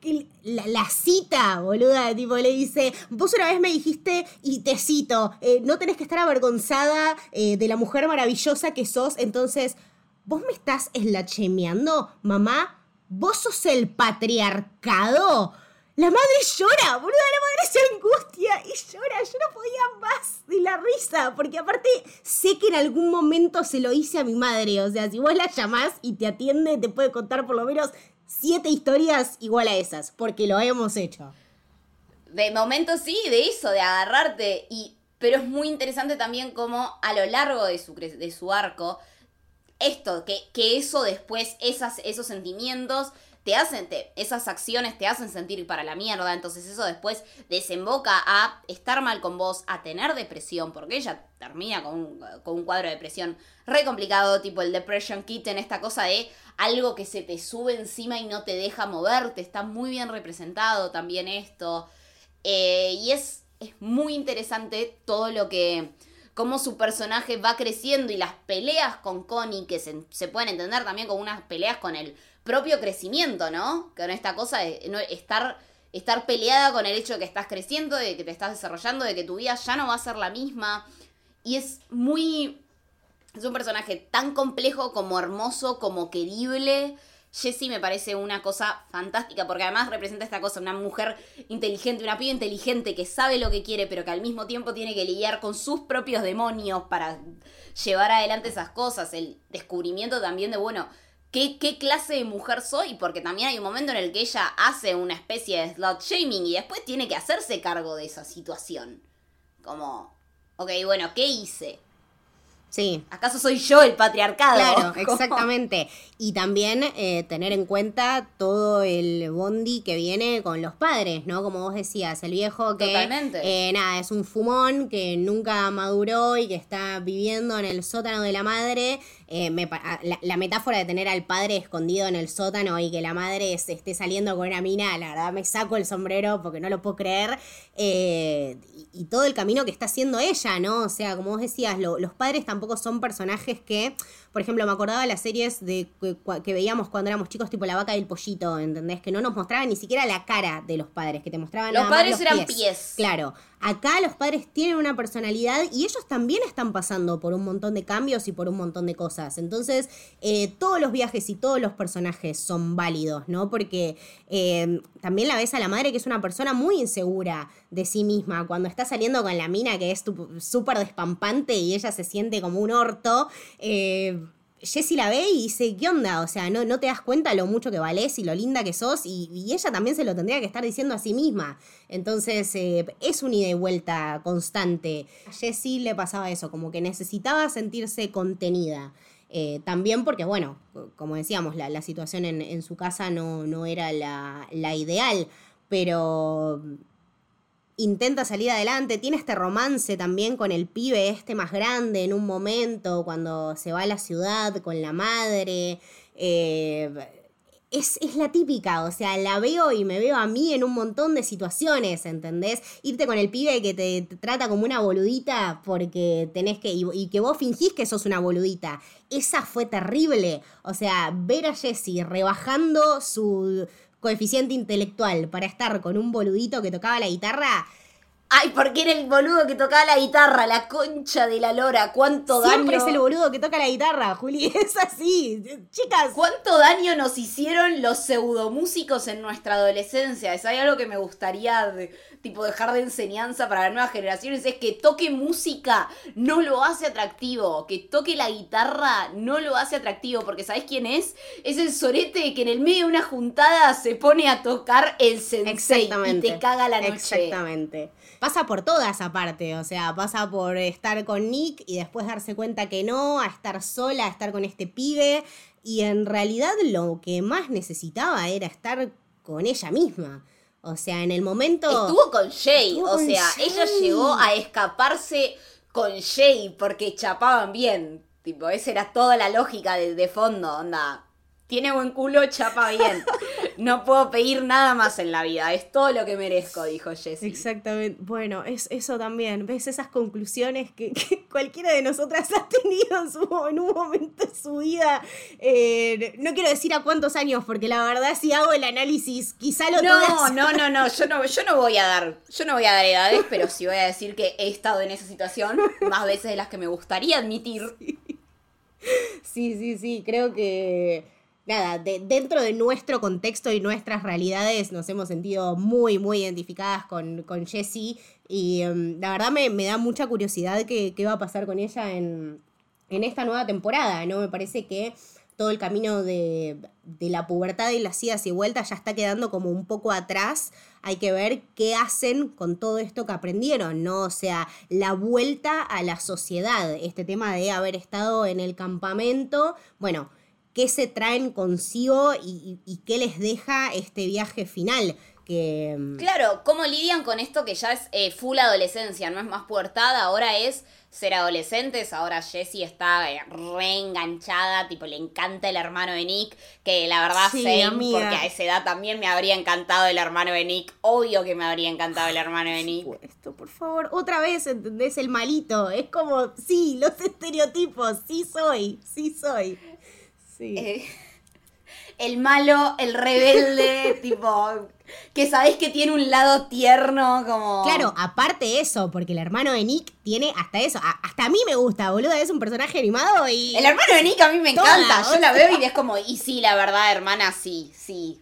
Que la, cita, boluda. Tipo, le dice: Vos una vez me dijiste, y te cito, eh, no tenés que estar avergonzada eh, de la mujer maravillosa que sos. Entonces, ¿vos me estás eslachemeando, mamá? ¿Vos sos el patriarcado? La madre llora, boluda, la madre se angustia y llora. Yo no podía más de la risa, porque aparte sé que en algún momento se lo hice a mi madre. O sea, si vos la llamás y te atiende, te puede contar por lo menos siete historias igual a esas, porque lo hemos hecho. De momento sí, de eso, de agarrarte. Y, pero es muy interesante también como a lo largo de su, de su arco, esto, que, que eso después, esas, esos sentimientos te hacen, te, esas acciones te hacen sentir para la mierda, entonces eso después desemboca a estar mal con vos, a tener depresión, porque ella termina con un, con un cuadro de depresión re complicado, tipo el Depression Kitten, esta cosa de algo que se te sube encima y no te deja moverte, está muy bien representado también esto, eh, y es, es muy interesante todo lo que cómo su personaje va creciendo y las peleas con Connie, que se, se, pueden entender también como unas peleas con el propio crecimiento, ¿no? Con esta cosa de no, estar, estar peleada con el hecho de que estás creciendo, de que te estás desarrollando, de que tu vida ya no va a ser la misma. Y es muy... Es un personaje tan complejo como hermoso, como querible. Jessie me parece una cosa fantástica porque además representa esta cosa, una mujer inteligente, una piba inteligente que sabe lo que quiere pero que al mismo tiempo tiene que lidiar con sus propios demonios para llevar adelante esas cosas, el descubrimiento también de, bueno, ¿Qué, qué, clase de mujer soy, porque también hay un momento en el que ella hace una especie de slut shaming y después tiene que hacerse cargo de esa situación. Como, ok, bueno, ¿qué hice? Sí. ¿Acaso soy yo el patriarcado? Claro, exactamente. Y también eh, tener en cuenta todo el bondi que viene con los padres, ¿no? Como vos decías, el viejo que. Totalmente. Eh, nada, es un fumón que nunca maduró y que está viviendo en el sótano de la madre. Eh, me, la, la, metáfora de tener al padre escondido en el sótano y que la madre se esté saliendo con una mina, la verdad me saco el sombrero porque no lo puedo creer. Y, y, todo el camino que está haciendo ella, ¿no? O sea, como vos decías, lo, los padres tampoco son personajes que, por ejemplo, me acordaba de las series de que, que, veíamos cuando éramos chicos, tipo La vaca y el pollito, ¿entendés? Que no nos mostraban ni siquiera la cara de los padres, que te mostraban los nada padres más eran pies. pies. Claro, acá los padres tienen una personalidad y ellos también están pasando por un montón de cambios y por un montón de cosas. Entonces, eh, todos los viajes y todos los personajes son válidos, ¿no? Porque eh, también la ves a la madre que es una persona muy insegura de sí misma. Cuando está saliendo con la mina que es súper despampante y ella se siente como un orto. Eh, Jessie la ve y dice, ¿qué onda? O sea, no, no te das cuenta lo mucho que valés y lo linda que sos. Y, ella también se lo tendría que estar diciendo a sí misma. Entonces, eh, es un ida y vuelta constante. Jessie le pasaba eso, como que necesitaba sentirse contenida. Eh, también porque, bueno, como decíamos, la, la situación en, en, su casa no, no era la, la ideal. Pero intenta salir adelante, tiene este romance también con el pibe este más grande en un momento, cuando se va a la ciudad con la madre. Eh, es, es, la típica, o sea, la veo y me veo a mí en un montón de situaciones, ¿entendés? Irte con el pibe que te, trata como una boludita porque tenés que, y, que vos fingís que sos una boludita. Esa fue terrible. O sea, ver a Jessie rebajando su, coeficiente intelectual para estar con un boludito que tocaba la guitarra. Ay, porque era el boludo que tocaba la guitarra, la concha de la lora, cuánto Siempre daño. es el boludo que toca la guitarra, Juli, es así. Chicas. ¿Cuánto daño nos hicieron los pseudomúsicos en nuestra adolescencia? Es algo que me gustaría de, tipo dejar de enseñanza para las nuevas generaciones, es que toque música no lo hace atractivo, que toque la guitarra no lo hace atractivo, porque ¿sabés quién es? Es el sorete que en el medio de una juntada se pone a tocar el sensei y te caga la noche. Exactamente pasa por todas aparte, o sea, pasa por estar con Nick y después darse cuenta que no, a estar sola, a estar con este pibe, y en realidad lo que más necesitaba era estar con ella misma. O sea, en el momento... Estuvo con Jay, Estuvo o con sea, Jay. ella llegó a escaparse con Jay porque chapaban bien. Tipo, esa era toda la lógica de, de fondo, onda. Tiene buen culo, chapa bien. No puedo pedir nada más en la vida. Es todo lo que merezco, dijo Jessie. Exactamente. Bueno, es eso también. ¿Ves esas conclusiones que, que cualquiera de nosotras ha tenido en, su, en un momento de su vida? Eh, no quiero decir a cuántos años, porque la verdad, si hago el análisis, quizá lo No, todas- no, no, no. Yo no, yo no voy a dar. Yo no voy a dar edades, pero sí voy a decir que he estado en esa situación más veces de las que me gustaría admitir. Sí, sí, sí. Creo que. Nada, dentro de nuestro contexto y nuestras realidades nos hemos sentido muy, muy identificadas con, con Jessie y em, la verdad me, da mucha curiosidad qué, qué va a pasar con ella en, en esta nueva temporada, ¿no? Me parece que todo el camino de, la pubertad y las idas y vueltas ya está quedando como un poco atrás. Hay que ver qué hacen con todo esto que aprendieron, ¿no? O sea, la vuelta a la sociedad, este tema de haber estado en el campamento, bueno, qué se traen consigo y, qué les deja este viaje final. Que... Mm, claro, cómo lidian con esto que ya es eh, full adolescencia, no es más pubertad, ahora es ser adolescentes. Ahora Jessie está eh, reenganchada, tipo, le encanta el hermano de Nick, que la verdad sé, porque a esa edad también me habría encantado el hermano de Nick. Obvio que me habría encantado el hermano de Nick. Esto, por favor, otra vez, ¿entendés? El malito. Es como, sí, los estereotipos, sí soy, sí soy. Sí. Eh, el malo, el rebelde, tipo que sabés que tiene un lado tierno, como. Claro, aparte eso, porque el hermano de Nick tiene hasta eso. hasta a mí me gusta, boludo. Es un personaje animado y. El hermano de Nick a mí me encanta. Yo la veo y es como, y sí, la verdad, hermana, sí, sí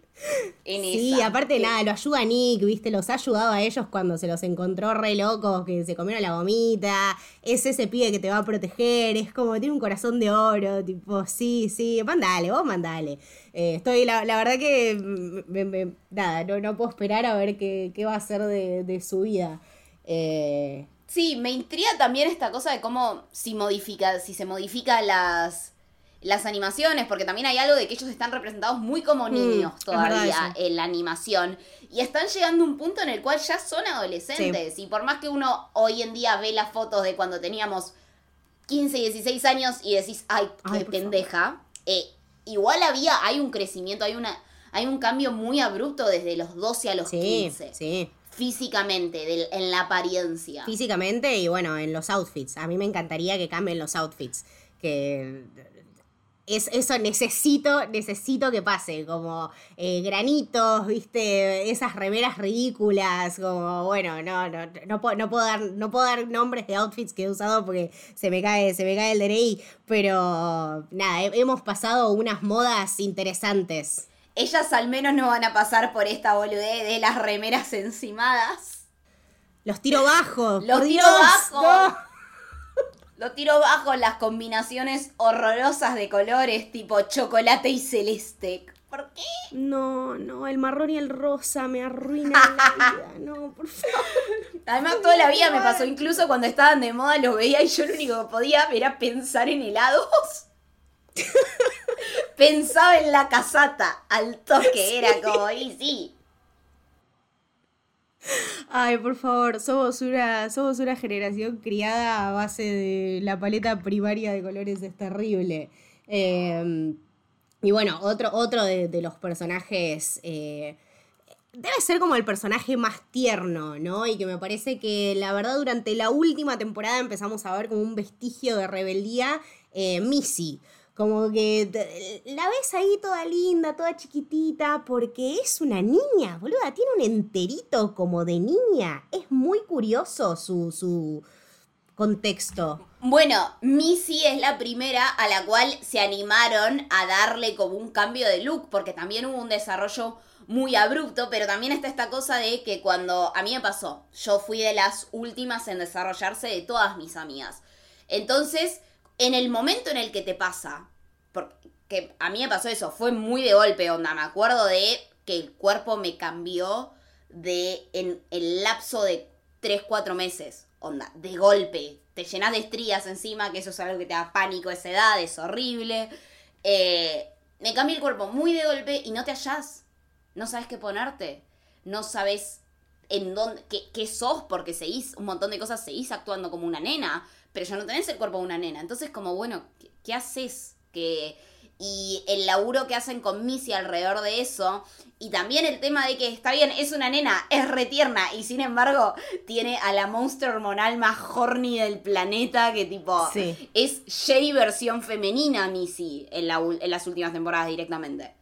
sí, aparte nada, lo ayuda Nick, ¿viste? Los ha ayudado a ellos cuando se los encontró re locos, que se comieron la gomita. Es ese pibe que te va a proteger, es como, tiene un corazón de oro, tipo, sí, sí, mandale, vos mandale. Eh, estoy, la, verdad que, mm, nada, no, puedo esperar a ver qué, va a ser de, su vida. Eh, sí, me intriga también esta cosa de cómo si modifica, si se modifica las las animaciones, porque también hay algo de que ellos están representados muy como mm, niños todavía en la animación. Y están llegando a un punto en el cual ya son adolescentes. Y por más que uno hoy en día ve las fotos de cuando teníamos 15, 16 años y decís, ay, qué pendeja, eh, igual había, hay un crecimiento, hay una hay un cambio muy abrupto desde los 12 a los sí, 15. Sí. Físicamente, en la apariencia. Físicamente y bueno, en los outfits. A mí me encantaría que cambien los outfits. Que es, eso necesito, necesito que pase, como eh, granitos, viste, esas remeras ridículas, como, bueno, no, no, no, puedo, no, puedo dar, no puedo dar nombres de outfits que he usado porque se me cae, se me cae el DNI, pero nada, hemos pasado unas modas interesantes. Ellas al menos no van a pasar por esta boludez de las remeras encimadas. Los tiro bajos. Los tiro bajos. Lo tiro bajo las combinaciones horrorosas de colores tipo chocolate y celeste. ¿Por qué? No, no, el marrón y el rosa me arruinan la vida. No, por favor. Además, toda la vida me pasó, incluso cuando estaban de moda los veía y yo lo único que podía era pensar en helados. Pensaba en la casata al toque, era como, y sí, Ay, por favor, somos una, somos una generación criada a base de la paleta primaria de colores, es terrible. Em, y bueno, otro, otro de, los personajes eh, debe ser como el personaje más tierno, ¿no? Y que me parece que la verdad durante la última temporada empezamos a ver como un vestigio de rebeldía, eh, Missy. Como que la ves ahí toda linda, toda chiquitita, porque es una niña, boluda, tiene un enterito como de niña. Es muy curioso su, su contexto. Bueno, Missy es la primera a la cual se animaron a darle como un cambio de look, porque también hubo un desarrollo muy abrupto, pero también está esta cosa de que cuando a mí me pasó, yo fui de las últimas en desarrollarse de todas mis amigas. Entonces, en el momento en el que te pasa, porque a mí me pasó eso, fue muy de golpe, onda, me acuerdo de que el cuerpo me cambió de en el lapso de 3, 4 meses, onda, de golpe, te llenas de estrías encima, que eso es algo que te da pánico a esa edad, es horrible. Eh, me cambió el cuerpo muy de golpe y no te hallás, no sabes qué ponerte, no sabes en dónde, qué, sos, porque seguís un montón de cosas, seguís actuando como una nena, pero ya no tenés el cuerpo de una nena. Entonces, como, bueno, ¿qué, haces? Que, y el laburo que hacen con Missy alrededor de eso. Y también el tema de que está bien, es una nena, es retierna. Y sin embargo, tiene a la monster hormonal más horny del planeta. Que tipo. Es Jay versión femenina, Missy, en, en las últimas temporadas directamente.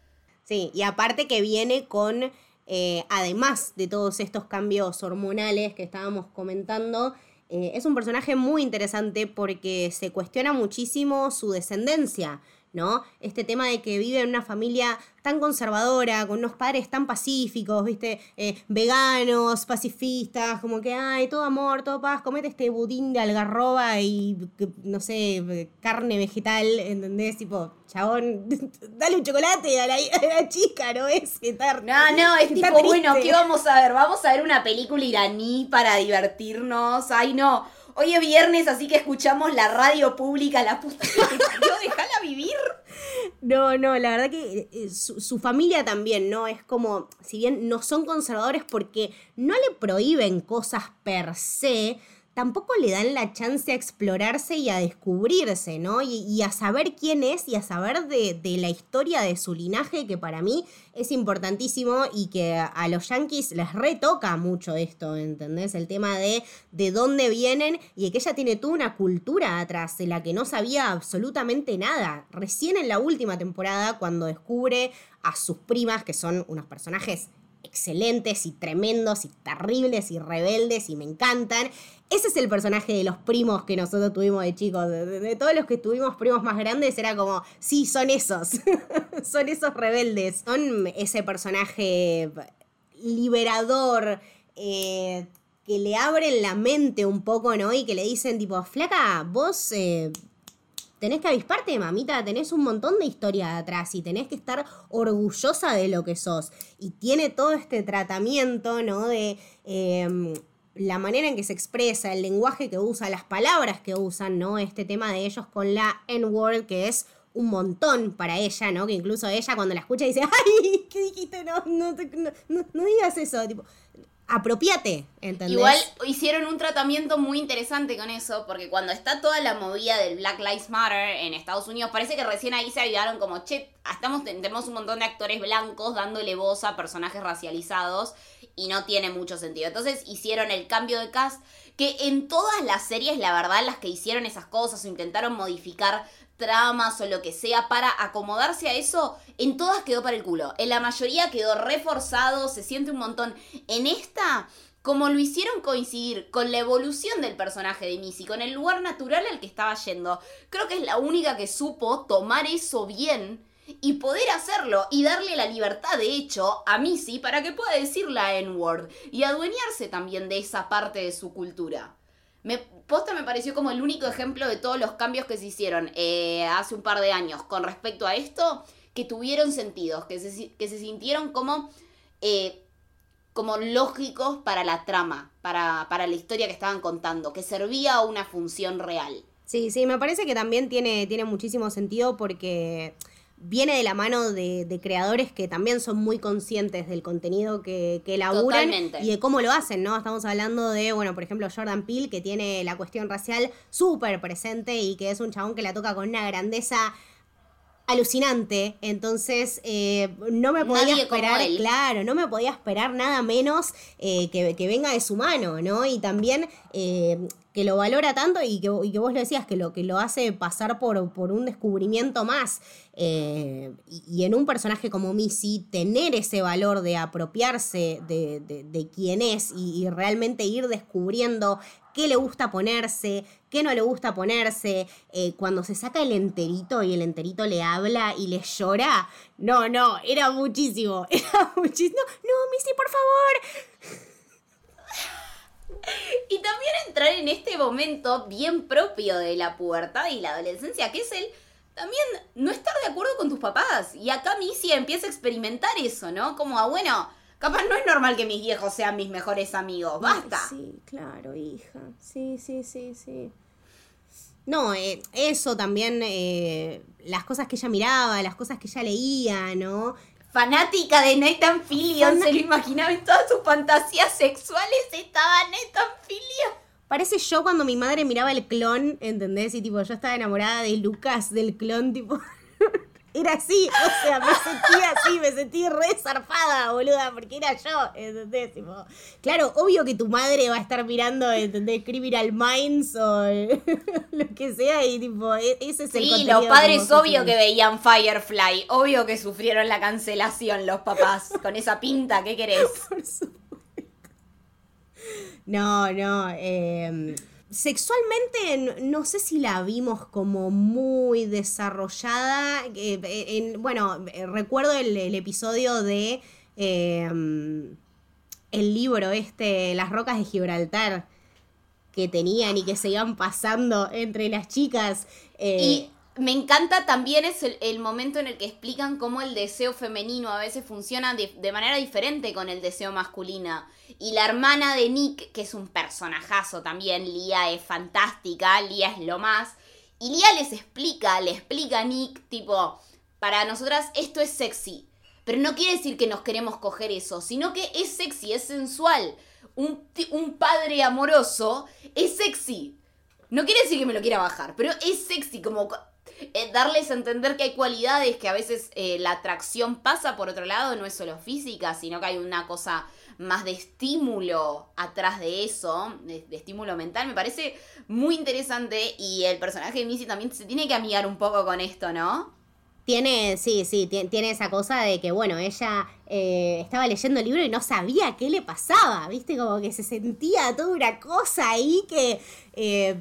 Sí, y aparte que viene con. Eh, además de todos estos cambios hormonales que estábamos comentando, eh, es un personaje muy interesante porque se cuestiona muchísimo su descendencia, ¿no? Este tema de que vive en una familia tan conservadora, con unos padres tan pacíficos, ¿viste? Eh, veganos, pacifistas, como que, ay, todo amor, todo paz, comete este budín de algarroba y, no sé, carne vegetal, ¿entendés? Tipo, chabón, dale un chocolate a la, chica, ¿no es? No, no, es tipo, bueno, ¿qué vamos a ver? Vamos a ver una película iraní para divertirnos. Ay, no. Hoy es viernes, así que escuchamos la radio pública, la puta que te déjala vivir. No, no, la verdad que eh, su, su, familia también, ¿no? Es como, si bien no son conservadores porque no le prohíben cosas per se, tampoco le dan la chance a explorarse y a descubrirse, ¿no? Y, a saber quién es y a saber de, la historia de su linaje, que para mí es importantísimo y que a los yankees les retoca mucho esto, ¿entendés? El tema de de dónde vienen y que ella tiene toda una cultura atrás de la que no sabía absolutamente nada. Recién en la última temporada, cuando descubre a sus primas, que son unos personajes excelentes y tremendos y terribles y rebeldes y me encantan. Ese es el personaje de los primos que nosotros tuvimos de chicos. De, todos los que tuvimos primos más grandes era como, sí, son esos. son esos rebeldes. Son ese personaje liberador. Eh, que le abren la mente un poco, ¿no? Y que le dicen tipo, flaca, vos eh, tenés que avisparte, mamita, tenés un montón de historia atrás y tenés que estar orgullosa de lo que sos. Y tiene todo este tratamiento, ¿no? De em, la manera en que se expresa, el lenguaje que usa, las palabras que usan, ¿no? Este tema de ellos con la N-word, que es un montón para ella, ¿no? Que incluso ella cuando la escucha dice, ay, ¿qué dijiste? No, no, digas eso. Tipo, apropiate, ¿entendés? Igual hicieron un tratamiento muy interesante con eso, porque cuando está toda la movida del Black Lives Matter en Estados Unidos, parece que recién ahí se ayudaron como, che, estamos, tenemos un montón de actores blancos dándole voz a personajes racializados y no tiene mucho sentido. Entonces hicieron el cambio de cast, que en todas las series, la verdad, las que hicieron esas cosas o intentaron modificar tramas o lo que sea para acomodarse a eso, en todas quedó para el culo. En la mayoría quedó reforzado, se siente un montón. En esta, como lo hicieron coincidir con la evolución del personaje de Missy, con el lugar natural al que estaba yendo, creo que es la única que supo tomar eso bien y poder hacerlo y darle la libertad, de hecho, a Missy para que pueda decir la N-word y adueñarse también de esa parte de su cultura. Me, posta me pareció como el único ejemplo de todos los cambios que se hicieron eh, hace un par de años con respecto a esto, que tuvieron sentido, que se, que se sintieron como, eh, como lógicos para la trama, para, para la historia que estaban contando, que servía a una función real. Sí, sí, me parece que también tiene, tiene muchísimo sentido porque viene de la mano de, creadores que también son muy conscientes del contenido que, que elaboran y de cómo lo hacen, ¿no? Estamos hablando de, bueno, por ejemplo, Jordan Peele, que tiene la cuestión racial súper presente y que es un chabón que la toca con una grandeza alucinante. Entonces, eh, no me podía esperar, claro, no me podía esperar nada menos eh, que, que, venga de su mano, ¿no? Y también eh, que lo valora tanto y que, y vos lo decías, que lo, que lo hace pasar por, un descubrimiento más. Eh, y, en un personaje como Missy, tener ese valor de apropiarse de, quién es y, realmente ir descubriendo qué le gusta ponerse, qué no le gusta ponerse, eh, cuando se saca el enterito y el enterito le habla y le llora. No, no, era muchísimo, era muchísimo. No, Missy, por favor. Y también entrar en este momento bien propio de la pubertad y la adolescencia, que es el también no estar de acuerdo con tus papás. Y acá Missy empieza a experimentar eso, ¿no? Como, a, bueno, capaz no es normal que mis viejos sean mis mejores amigos, basta. Sí, claro, hija. Sí, sí, sí, sí. No, eh, eso también, eh, las cosas que ella miraba, las cosas que ella leía, ¿no? Fanática de Nathan Fillion, se lo imaginaba en todas sus fantasías sexuales, estaba Nathan Fillion. Parece yo cuando mi madre miraba el clon, ¿entendés? Y tipo, yo estaba enamorada de Lucas, del clon, tipo era así, o sea, me sentía así, me sentí re zarpada, boluda, porque era yo, ¿entendés? claro, obvio que tu madre va a estar mirando, ¿entendés? Criminal Minds o lo que sea, y tipo, e-, ese es el Sí, los padres obvio que veían Firefly, obvio que sufrieron la cancelación los papás, con esa pinta, ¿qué querés? No, no, eh Sexualmente no sé si la vimos como muy desarrollada. en, bueno, recuerdo el, episodio de em, el libro este, Las Rocas de Gibraltar, que tenían y que se iban pasando entre las chicas. Eh, y me encanta también es el, momento en el que explican cómo el deseo femenino a veces funciona de, manera diferente con el deseo masculina. Y la hermana de Nick, que es un personajazo también, Lía es fantástica, Lía es lo más. Y Lía les explica, le explica a Nick, tipo, para nosotras esto es sexy. Pero no quiere decir que nos queremos coger eso, sino que es sexy, es sensual. Un, un padre amoroso es sexy. No quiere decir que me lo quiera bajar, pero es sexy, como eh, darles a entender que hay cualidades que a veces eh, la atracción pasa por otro lado, no es solo física, sino que hay una cosa más de estímulo atrás de eso, de, estímulo mental, me parece muy interesante y el personaje de Missy también se tiene que amigar un poco con esto, ¿no? Tiene, sí, sí, tiene esa cosa de que, bueno, ella eh, estaba leyendo el libro y no sabía qué le pasaba, ¿viste? Como que se sentía toda una cosa ahí que, eh,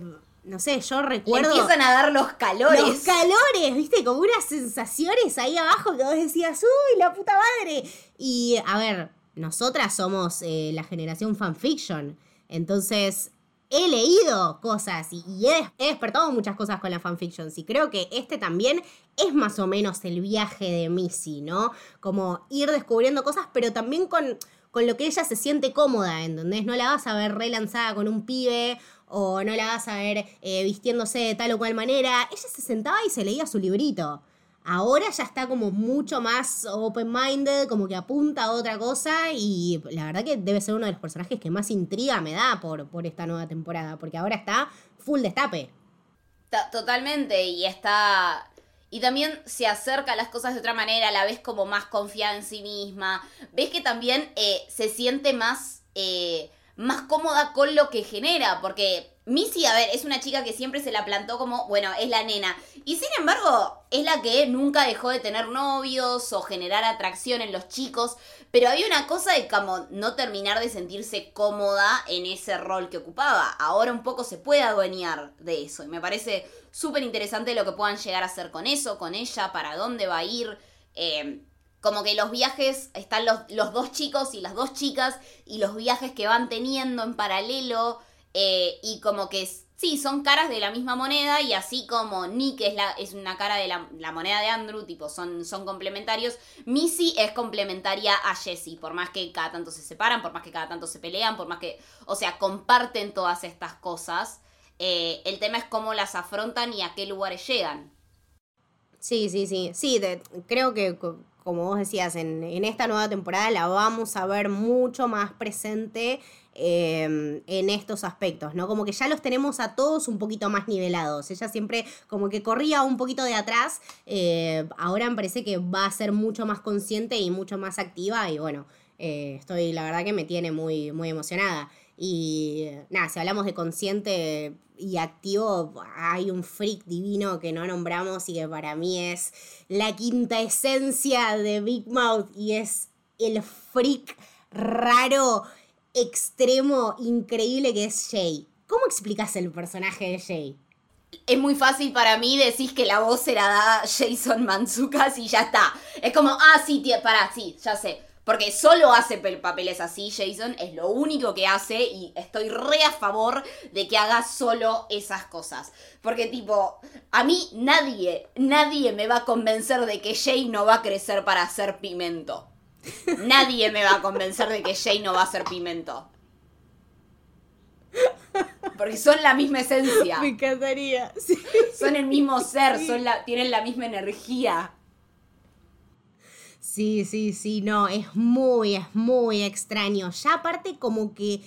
no sé, yo recuerdo... Le empiezan a dar los calores. Los calores, ¿viste? Como unas sensaciones ahí abajo que vos decías, uy, la puta madre. Y, a ver, nosotras somos eh, la generación fanfiction. Entonces, he leído cosas y, he, despertado muchas cosas con la fanfiction. Y creo que este también es más o menos el viaje de Missy, ¿no? Como ir descubriendo cosas, pero también con, con lo que ella se siente cómoda, ¿entendés? No la vas a ver relanzada con un pibe o no la vas a ver eh, vistiéndose de tal o cual manera. Ella se sentaba y se leía su librito. Ahora ya está como mucho más open-minded, como que apunta a otra cosa y la verdad que debe ser uno de los personajes que más intriga me da por, por esta nueva temporada, porque ahora está full destape. Totalmente, y está... Y también se acerca a las cosas de otra manera, la ves como más confiada en sí misma, ves que también eh, se siente más, eh, más cómoda con lo que genera, porque Missy, a ver, es una chica que siempre se la plantó como, bueno, es la nena. Y sin embargo, es la que nunca dejó de tener novios o generar atracción en los chicos. Pero había una cosa de como no terminar de sentirse cómoda en ese rol que ocupaba. Ahora un poco se puede adueñar de eso. Y me parece súper interesante lo que puedan llegar a hacer con eso, con ella, para dónde va a ir. Eh, como que los viajes, están los, los dos chicos y las dos chicas y los viajes que van teniendo en paralelo eh, y como que sí, son caras de la misma moneda y así como Nick es, la, es una cara de la, moneda de Andrew, tipo, son, son complementarios, Missy es complementaria a Jessie, por más que cada tanto se separan, por más que cada tanto se pelean, por más que, o sea, comparten todas estas cosas. Eh, el tema es cómo las afrontan y a qué lugares llegan. Sí, sí, sí. Sí, creo que como vos decías, en, en, esta nueva temporada la vamos a ver mucho más presente Em, en estos aspectos, ¿no? Como que ya los tenemos a todos un poquito más nivelados. Ella siempre como que corría un poquito de atrás, eh, ahora me parece que va a ser mucho más consciente y mucho más activa y bueno, eh, estoy, la verdad que me tiene muy, muy emocionada. Y nada, si hablamos de consciente y activo, hay un freak divino que no nombramos y que para mí es la quinta esencia de Big Mouth y es el freak raro extremo increíble que es Jay. ¿Cómo explicas el personaje de Jay? Es muy fácil para mí decir que la voz era da Jason Manzucas y ya está. Es como, ah, sí, tía, para, sí, ya sé. Porque solo hace papeles así, Jason, es lo único que hace y estoy re a favor de que haga solo esas cosas. Porque tipo, a mí nadie, nadie me va a convencer de que Jay no va a crecer para hacer pimento. Nadie me va a convencer de que Jay no va a ser pimento. Porque son la misma esencia. Me encantaría. Son el mismo ser, son la, tienen la misma energía. Sí, sí, sí, no, es muy, es muy extraño. Ya aparte como que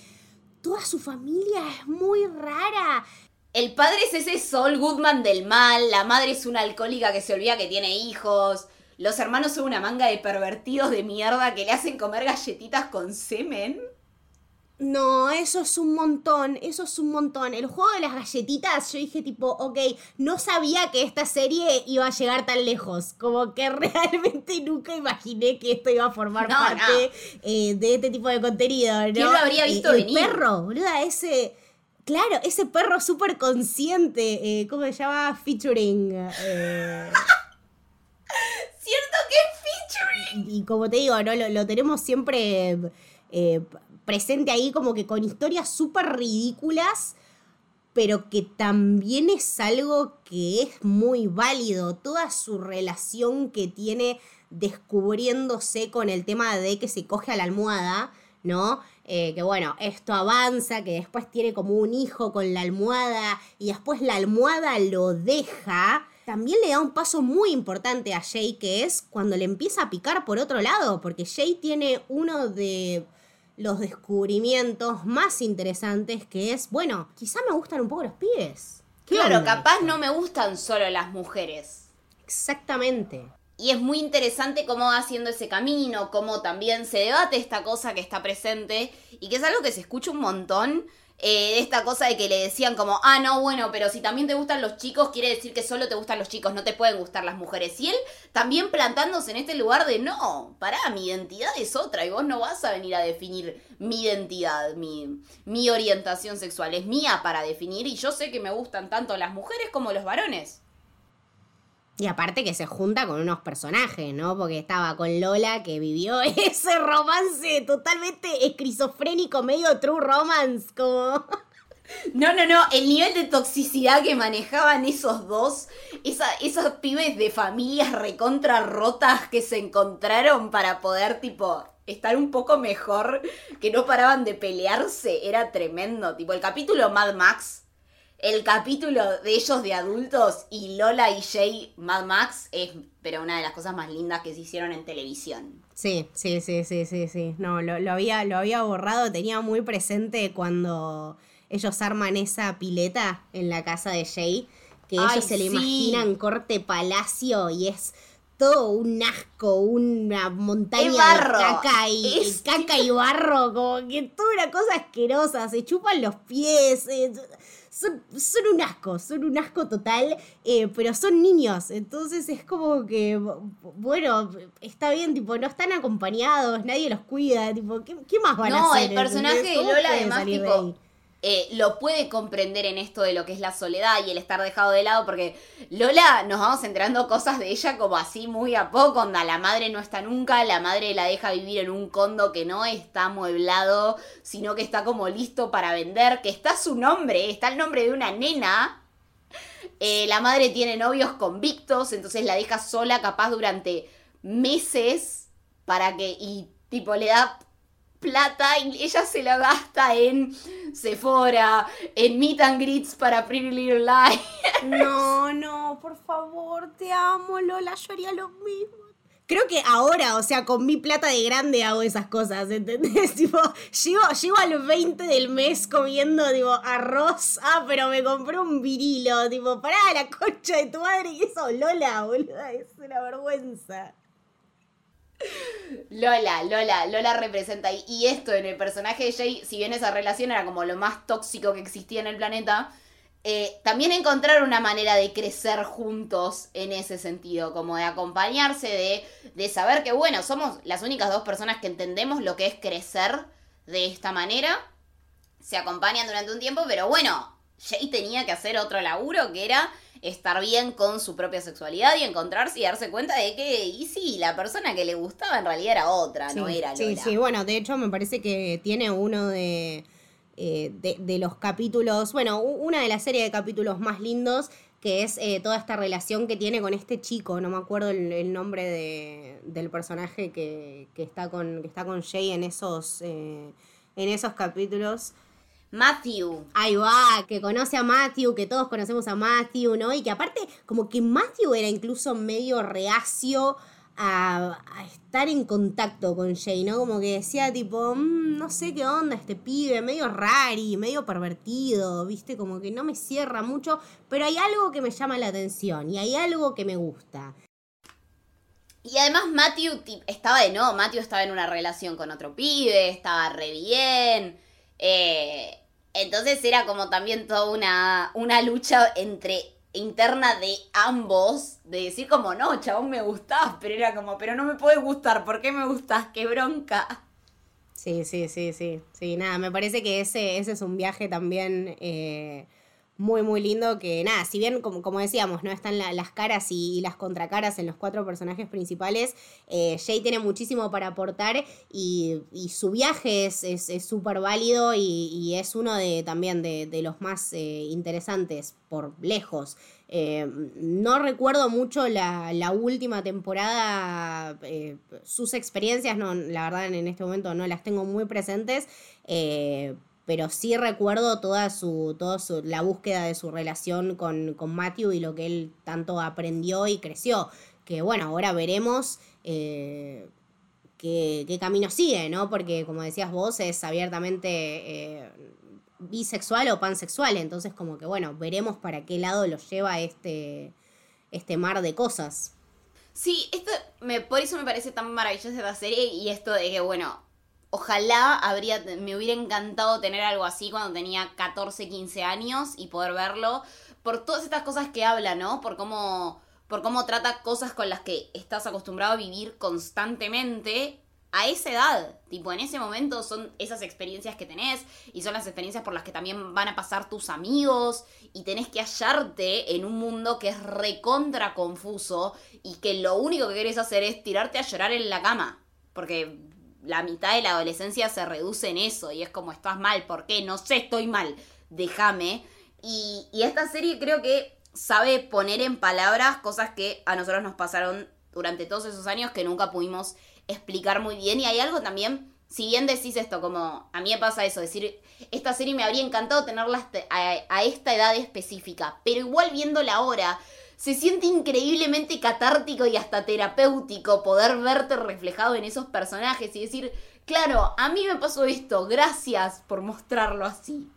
toda su familia es muy rara. El padre es ese Sol Goodman del mal, la madre es una alcohólica que se olvida que tiene hijos, los hermanos son una manga de pervertidos de mierda que le hacen comer galletitas con semen. No, eso es un montón, eso es un montón. El juego de las galletitas, yo dije tipo, ok, no sabía que esta serie iba a llegar tan lejos. Como que realmente nunca imaginé que esto iba a formar parte eh, de este tipo de contenido, ¿no? ¿Quién lo habría visto el, el perro, boluda, ese Claro, ese perro súper consciente, eh, ¿cómo se llama? Featuring. Eh. Cierto que es featuring. Y, como te digo, ¿no? Lo, tenemos siempre eh, presente ahí como que con historias súper ridículas, pero que también es algo que es muy válido. Toda su relación que tiene descubriéndose con el tema de que se coge a la almohada, ¿no? Eh, que bueno, esto avanza, que después tiene como un hijo con la almohada y después la almohada lo deja, también le da un paso muy importante a Jay, que es cuando le empieza a picar por otro lado, porque Jay tiene uno de los descubrimientos más interesantes, que es, bueno, quizá me gustan un poco los pies. Claro, capaz no me gustan solo las mujeres. Exactamente. Y es muy interesante cómo va haciendo ese camino, cómo también se debate esta cosa que está presente y que es algo que se escucha un montón. Eh, esta cosa de que le decían como, ah, no, bueno, pero si también te gustan los chicos, quiere decir que solo te gustan los chicos, no te pueden gustar las mujeres. Y él también plantándose en este lugar de, no, pará, mi identidad es otra y vos no vas a venir a definir mi identidad, mi, mi orientación sexual, es mía para definir y yo sé que me gustan tanto las mujeres como los varones. Y aparte que se junta con unos personajes, ¿no? Porque estaba con Lola que vivió ese romance totalmente esquizofrénico, medio true romance, como... No, no, no, el nivel de toxicidad que manejaban esos dos, esos pibes de familias recontra rotas que se encontraron para poder, tipo, estar un poco mejor, que no paraban de pelearse, era tremendo. Tipo, el capítulo Mad Max el capítulo de ellos de adultos y Lola y Jay Mad Max es pero una de las cosas más lindas que se hicieron en televisión. Sí, sí, sí, sí, sí, sí. No, lo, había, lo había borrado, tenía muy presente cuando ellos arman esa pileta en la casa de Jay, que ellos se le imaginan corte palacio y es todo un asco, una montaña de caca y, caca y barro, como que toda una cosa asquerosa, se chupan los pies. Eh, son, un asco, son un asco total, eh, pero son niños, entonces es como que, bueno, está bien, tipo, no están acompañados, nadie los cuida, tipo, ¿qué, más van a hacer? No, el personaje de Lola además, tipo, eh, lo puede comprender en esto de lo que es la soledad y el estar dejado de lado, porque Lola nos vamos enterando cosas de ella como así muy a poco, onda, la madre no está nunca, la madre la deja vivir en un condo que no está amueblado, sino que está como listo para vender, que está su nombre, está el nombre de una nena. Eh, la madre tiene novios convictos, entonces la deja sola capaz durante meses para que, y tipo le da plata y ella se la gasta en Sephora, en meet and greets para Pretty Little Lies. No, no, por favor, te amo, Lola, yo haría lo mismo. Creo que ahora, o sea, con mi plata de grande hago esas cosas, ¿entendés? Tipo, llego, llego al 20 del mes comiendo, digo, arroz, ah, pero me compré un virilo, tipo, pará, la concha de tu madre, y eso, Lola, boluda, es una vergüenza. Lola, Lola, Lola representa. Y esto en el personaje de Jay, si bien esa relación era como lo más tóxico que existía en el planeta, eh, también encontrar una manera de crecer juntos en ese sentido, como de acompañarse, de, de saber que, bueno, somos las únicas dos personas que entendemos lo que es crecer de esta manera. Se acompañan durante un tiempo, pero bueno, Jay tenía que hacer otro laburo que era estar bien con su propia sexualidad y encontrarse y darse cuenta de que, y sí, la persona que le gustaba en realidad era otra, no era Lola. Sí, sí, bueno, de hecho me parece que tiene uno de, eh, de, los capítulos, bueno, una de las series de capítulos más lindos que es eh, toda esta relación que tiene con este chico, no me acuerdo el, nombre de, del personaje que, que, está con, que está con Jay en esos, eh, en esos capítulos. Matthew. Ahí va, que conoce a Matthew, que todos conocemos a Matthew, ¿no? Y que aparte, como que Matthew era incluso medio reacio a, estar en contacto con Jay, ¿no? Como que decía tipo, mm, no sé qué onda este pibe, medio rari, medio pervertido, ¿viste? Como que no me cierra mucho, pero hay algo que me llama la atención y hay algo que me gusta. Y además Matthew estaba de no, Matthew estaba en una relación con otro pibe, estaba re bien. Eh, entonces era como también toda una, una lucha entre interna de ambos, de decir como, no, chabón, me gustás, pero era como, pero no me puedes gustar, ¿por qué me gustás? ¡Qué bronca! Sí, sí, sí, sí. Sí, nada, me parece que ese, ese es un viaje también eh, muy, muy lindo. Que nada, si bien, como, como decíamos, no están las caras y, las contracaras en los cuatro personajes principales, eh, Jay tiene muchísimo para aportar y, su viaje es súper es, válido y, es uno de también de, los más eh, interesantes por lejos. Eh, no recuerdo mucho la, última temporada, eh, sus experiencias, no, la verdad en este momento no las tengo muy presentes, pero sí recuerdo toda su, toda la búsqueda de su relación con, con, Matthew y lo que él tanto aprendió y creció. Que bueno, ahora veremos qué, qué, camino sigue, ¿no? Porque como decías vos, es abiertamente bisexual o pansexual. Entonces, como que bueno, veremos para qué lado lo lleva este, este mar de cosas. Sí, esto me, por eso me parece tan maravillosa esta serie y esto de que, bueno, ojalá habría, me hubiera encantado tener algo así cuando tenía 14, 15 años y poder verlo por todas estas cosas que habla, ¿no? Por cómo, por cómo trata cosas con las que estás acostumbrado a vivir constantemente a esa edad, tipo en ese momento son esas experiencias que tenés y son las experiencias por las que también van a pasar tus amigos y tenés que hallarte en un mundo que es recontra confuso y que lo único que querés hacer es tirarte a llorar en la cama, porque la mitad de la adolescencia se reduce en eso y es como estás mal, ¿por qué? No sé, estoy mal, déjame. Y, esta serie creo que sabe poner en palabras cosas que a nosotros nos pasaron durante todos esos años que nunca pudimos explicar muy bien. Y hay algo también, si bien decís esto, como a mí me pasa eso, decir, esta serie me habría encantado tenerla a, esta edad específica, pero igual viéndola ahora, se siente increíblemente catártico y hasta terapéutico poder verte reflejado en esos personajes y decir, claro, a mí me pasó esto, gracias por mostrarlo así.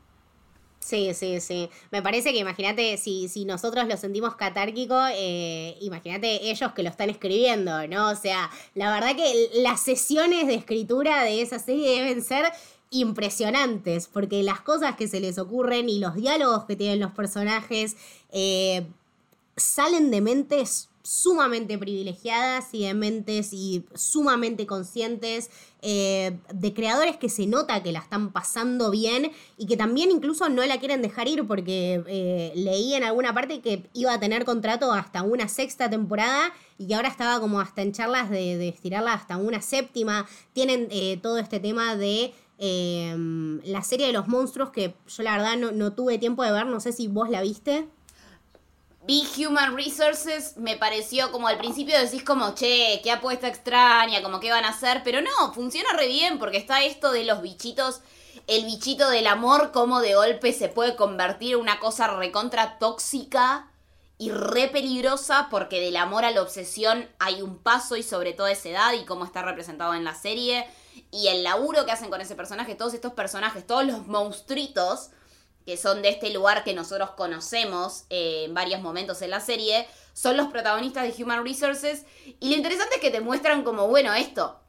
Sí, sí, sí. Me parece que imagínate, si, si nosotros lo sentimos catárquico, eh, imagínate ellos que lo están escribiendo, ¿no? O sea, la verdad que las sesiones de escritura de esa serie deben ser impresionantes, porque las cosas que se les ocurren y los diálogos que tienen los personajes eh, salen de mentes sumamente privilegiadas y de mentes y sumamente conscientes, eh, de creadores que se nota que la están pasando bien y que también incluso no la quieren dejar ir porque eh, leí en alguna parte que iba a tener contrato hasta una sexta temporada y ahora estaba como hasta en charlas de, estirarla hasta una séptima. Tienen eh, todo este tema de la serie de los monstruos que yo la verdad no, no tuve tiempo de ver, no sé si vos la viste vi Human Resources, me pareció como al principio decís como, che, qué apuesta extraña, como qué van a hacer, pero no, funciona re bien porque está esto de los bichitos, el bichito del amor, como de golpe se puede convertir en una cosa recontra tóxica y re peligrosa porque del amor a la obsesión hay un paso y sobre todo esa edad y cómo está representado en la serie y el laburo que hacen con ese personaje, todos estos personajes, todos los monstruitos que son de este lugar que nosotros conocemos eh, en varios momentos en la serie, son los protagonistas de Human Resources. Y lo interesante es que te muestran como, bueno, esto,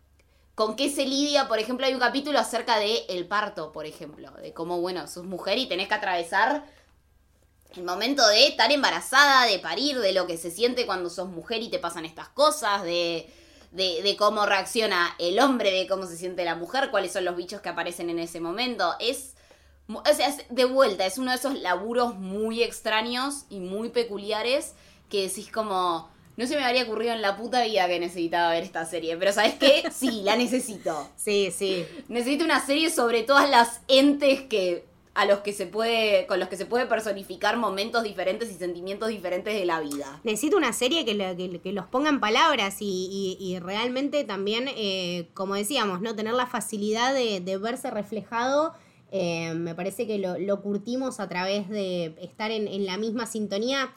con qué se lidia, por ejemplo, hay un capítulo acerca de el parto, por ejemplo, de cómo, bueno, sos mujer y tenés que atravesar el momento de estar embarazada, de parir, de lo que se siente cuando sos mujer y te pasan estas cosas, de, de, de cómo reacciona el hombre, de cómo se siente la mujer, cuáles son los bichos que aparecen en ese momento. Es o sea, de vuelta, es uno de esos laburos muy extraños y muy peculiares que decís como, no se me habría ocurrido en la puta vida que necesitaba ver esta serie, pero ¿sabes qué? Sí, la necesito. Sí, sí. Necesito una serie sobre todas las entes que a los que se puede con los que se puede personificar momentos diferentes y sentimientos diferentes de la vida. Necesito una serie que, que, los ponga en palabras y, realmente también, eh, como decíamos, no tener la facilidad de, de verse reflejado eh, me parece que lo, curtimos a través de estar en, la misma sintonía,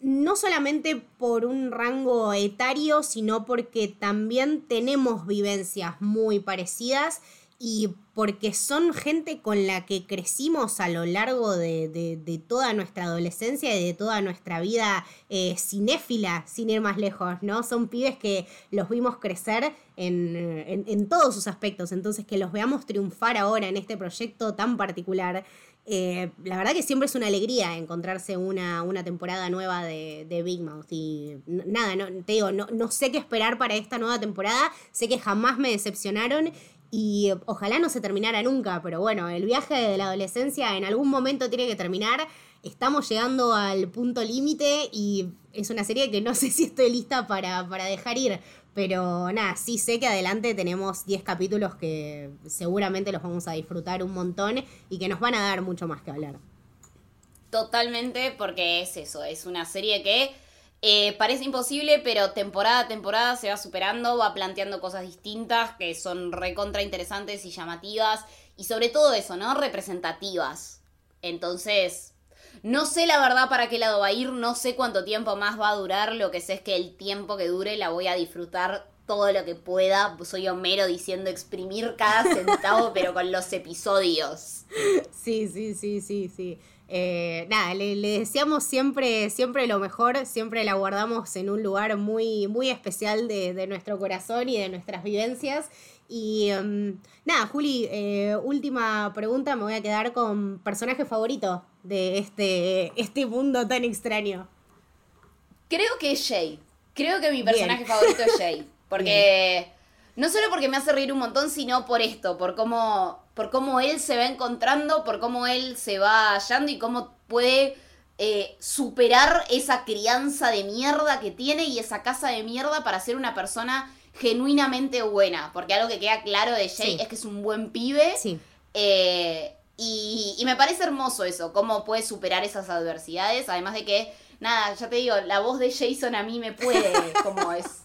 no solamente por un rango etario, sino porque también tenemos vivencias muy parecidas y porque son gente con la que crecimos a lo largo de, toda nuestra adolescencia y de toda nuestra vida eh, cinéfila, sin ir más lejos, ¿no? Son pibes que los vimos crecer en, todos sus aspectos, entonces que los veamos triunfar ahora en este proyecto tan particular. Eh, la verdad que siempre es una alegría encontrarse una, una temporada nueva de, de, Big Mouth. Y nada, no, te digo, no, no sé qué esperar para esta nueva temporada. Sé que jamás me decepcionaron y ojalá no se terminara nunca, pero bueno, el viaje de la adolescencia en algún momento tiene que terminar. Estamos llegando al punto límite y es una serie que no sé si estoy lista para, para dejar ir. Pero nada, sí sé que adelante tenemos 10 capítulos que seguramente los vamos a disfrutar un montón y que nos van a dar mucho más que hablar. Totalmente, porque es eso, es una serie que eh, parece imposible, pero temporada a temporada se va superando, va planteando cosas distintas que son recontra interesantes y llamativas, y sobre todo eso, ¿no? Representativas. Entonces, no sé la verdad para qué lado va a ir, no sé cuánto tiempo más va a durar, lo que sé es que el tiempo que dure la voy a disfrutar todo lo que pueda. Soy Homero diciendo exprimir cada centavo, pero con los episodios. Sí, sí, sí, sí, sí. Eh, nada, le, deseamos siempre, siempre lo mejor, siempre la guardamos en un lugar muy, muy especial de, nuestro corazón y de nuestras vivencias. Y em, nada, Juli, eh, última pregunta, me voy a quedar con personaje favorito de este, este mundo tan extraño. Creo que es Jay. Creo que mi personaje favorito es Jay. Porque... No solo porque me hace reír un montón, sino por esto, por cómo, por cómo él se va encontrando, por cómo él se va hallando y cómo puede eh, superar esa crianza de mierda que tiene y esa casa de mierda para ser una persona genuinamente buena. Porque algo que queda claro de Jay es que es un buen pibe. Sí. Eh, y, y, me parece hermoso eso, cómo puede superar esas adversidades. Además de que, nada, ya te digo, la voz de Jason a mí me puede, como es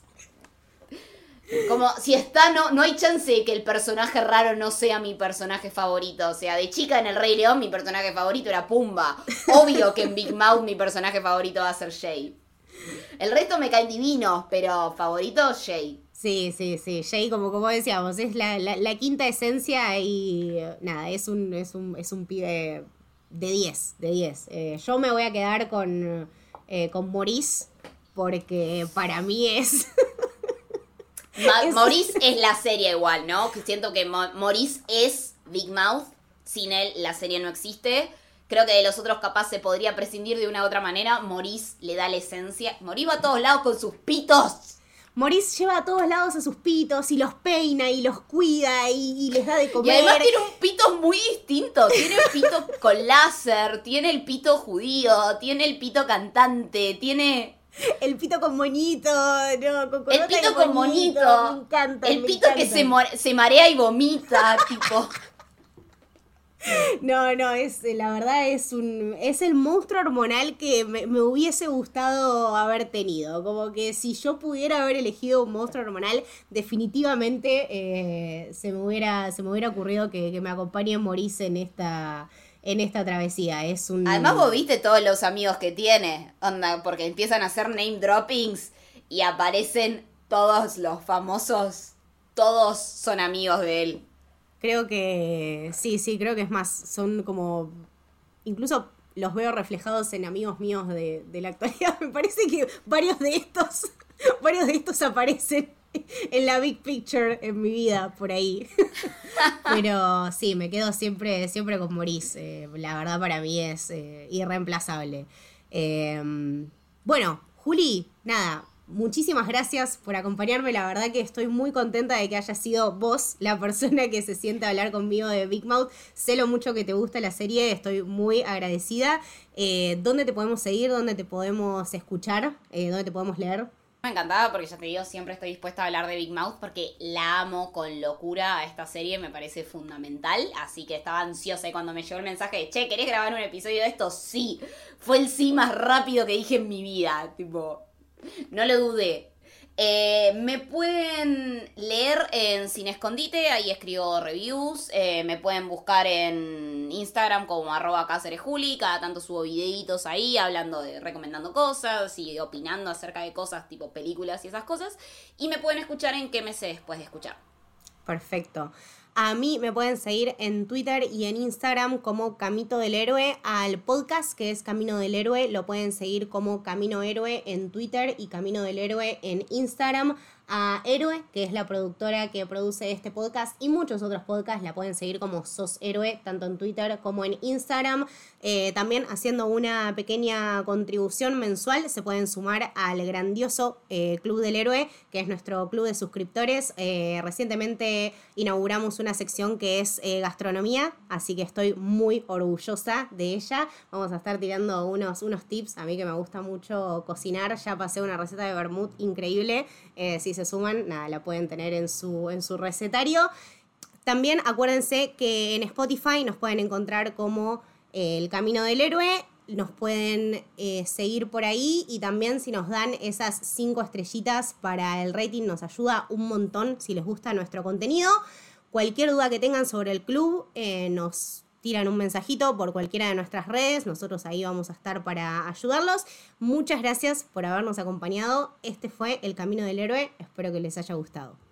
si está, no, no hay chance de que el personaje raro no sea mi personaje favorito. O sea, de chica en El Rey León mi personaje favorito era Pumba. Obvio que en Big Mouth mi personaje favorito va a ser Jay. El resto me caen divinos, pero favorito Jay. Sí, sí, sí. Jay, como, como decíamos, es la, quinta esencia y nada, es un, es un, es un pibe de 10, de 10. Eh, yo me voy a quedar con, eh, con Maurice porque para mí es... Maurice es la serie igual, ¿no? Que siento que Maurice es Big Mouth. Sin él la serie no existe. Creo que de los otros capaz se podría prescindir de una u otra manera. Maurice le da la esencia. Maurice va a todos lados con sus pitos. Maurice lleva a todos lados a sus pitos y los peina y los cuida y, les da de comer. Y además tiene un pito muy distinto. Tiene el pito con láser, tiene el pito judío, tiene el pito cantante, tiene el pito con monito, no, con El pito con monito. Me encanta. El pito que se, se marea y vomita, tipo. No, no, es la verdad es un es el monstruo hormonal que me, hubiese gustado haber tenido. Como que si yo pudiera haber elegido un monstruo hormonal, definitivamente eh, se me hubiera se me hubiera ocurrido que, que me acompañe Maurice en esta en esta travesía. Es un. Además, vos viste todos los amigos que tiene. Onda, porque empiezan a hacer name droppings y aparecen todos los famosos. Todos son amigos de él. Creo que. Sí, sí, creo que es más. Son como. Incluso los veo reflejados en amigos míos de, de la actualidad. Me parece que varios de estos. varios de estos aparecen en la big picture en mi vida, por ahí. Pero sí, me quedo siempre, siempre con Maurice. Eh, la verdad para mí es eh, irreemplazable. Em, bueno, Juli, nada, muchísimas gracias por acompañarme. La verdad que estoy muy contenta de que hayas sido vos la persona que se siente a hablar conmigo de Big Mouth. Sé lo mucho que te gusta la serie, estoy muy agradecida. Eh, ¿Dónde te podemos seguir? ¿Dónde te podemos escuchar? ¿Dónde te podemos leer? Me encantaba porque ya te digo, siempre estoy dispuesta a hablar de Big Mouth porque la amo con locura a esta serie, me parece fundamental. Así que estaba ansiosa y cuando me llegó el mensaje de, che, ¿querés grabar un episodio de esto? Sí. Fue el sí más rápido que dije en mi vida. Tipo, no lo dudé. Eh, me pueden leer en Sin Escondite, ahí escribo reviews. Eh, me pueden buscar en Instagram como arroba Juli. Cada tanto subo videitos ahí hablando de, recomendando cosas y opinando acerca de cosas tipo películas y esas cosas. Y me pueden escuchar en qué me sé después de escuchar. Perfecto. A mí me pueden seguir en Twitter y en Instagram como Camito del Héroe. Al podcast que es Camino del Héroe lo pueden seguir como Camino Héroe en Twitter y Camino del Héroe en Instagram. A Héroe, que es la productora que produce este podcast y muchos otros podcasts. La pueden seguir como Sos Héroe, tanto en Twitter como en Instagram. Eh, también haciendo una pequeña contribución mensual, se pueden sumar al grandioso eh, Club del Héroe, que es nuestro club de suscriptores. Eh, recientemente inauguramos una sección que es gastronomía, así que estoy muy orgullosa de ella. Vamos a estar tirando unos, unos tips. A mí que me gusta mucho cocinar, ya pasé una receta de vermouth increíble. si se suman, nada, la pueden tener en su, en su recetario. También acuérdense que en Spotify nos pueden encontrar como El Camino del Héroe. Nos pueden eh, seguir por ahí y también si nos dan esas cinco estrellitas para el rating nos ayuda un montón si les gusta nuestro contenido. Cualquier duda que tengan sobre el club eh, nos tiran un mensajito por cualquiera de nuestras redes, nosotros ahí vamos a estar para ayudarlos. Muchas gracias por habernos acompañado. Este fue El Camino del Héroe, espero que les haya gustado.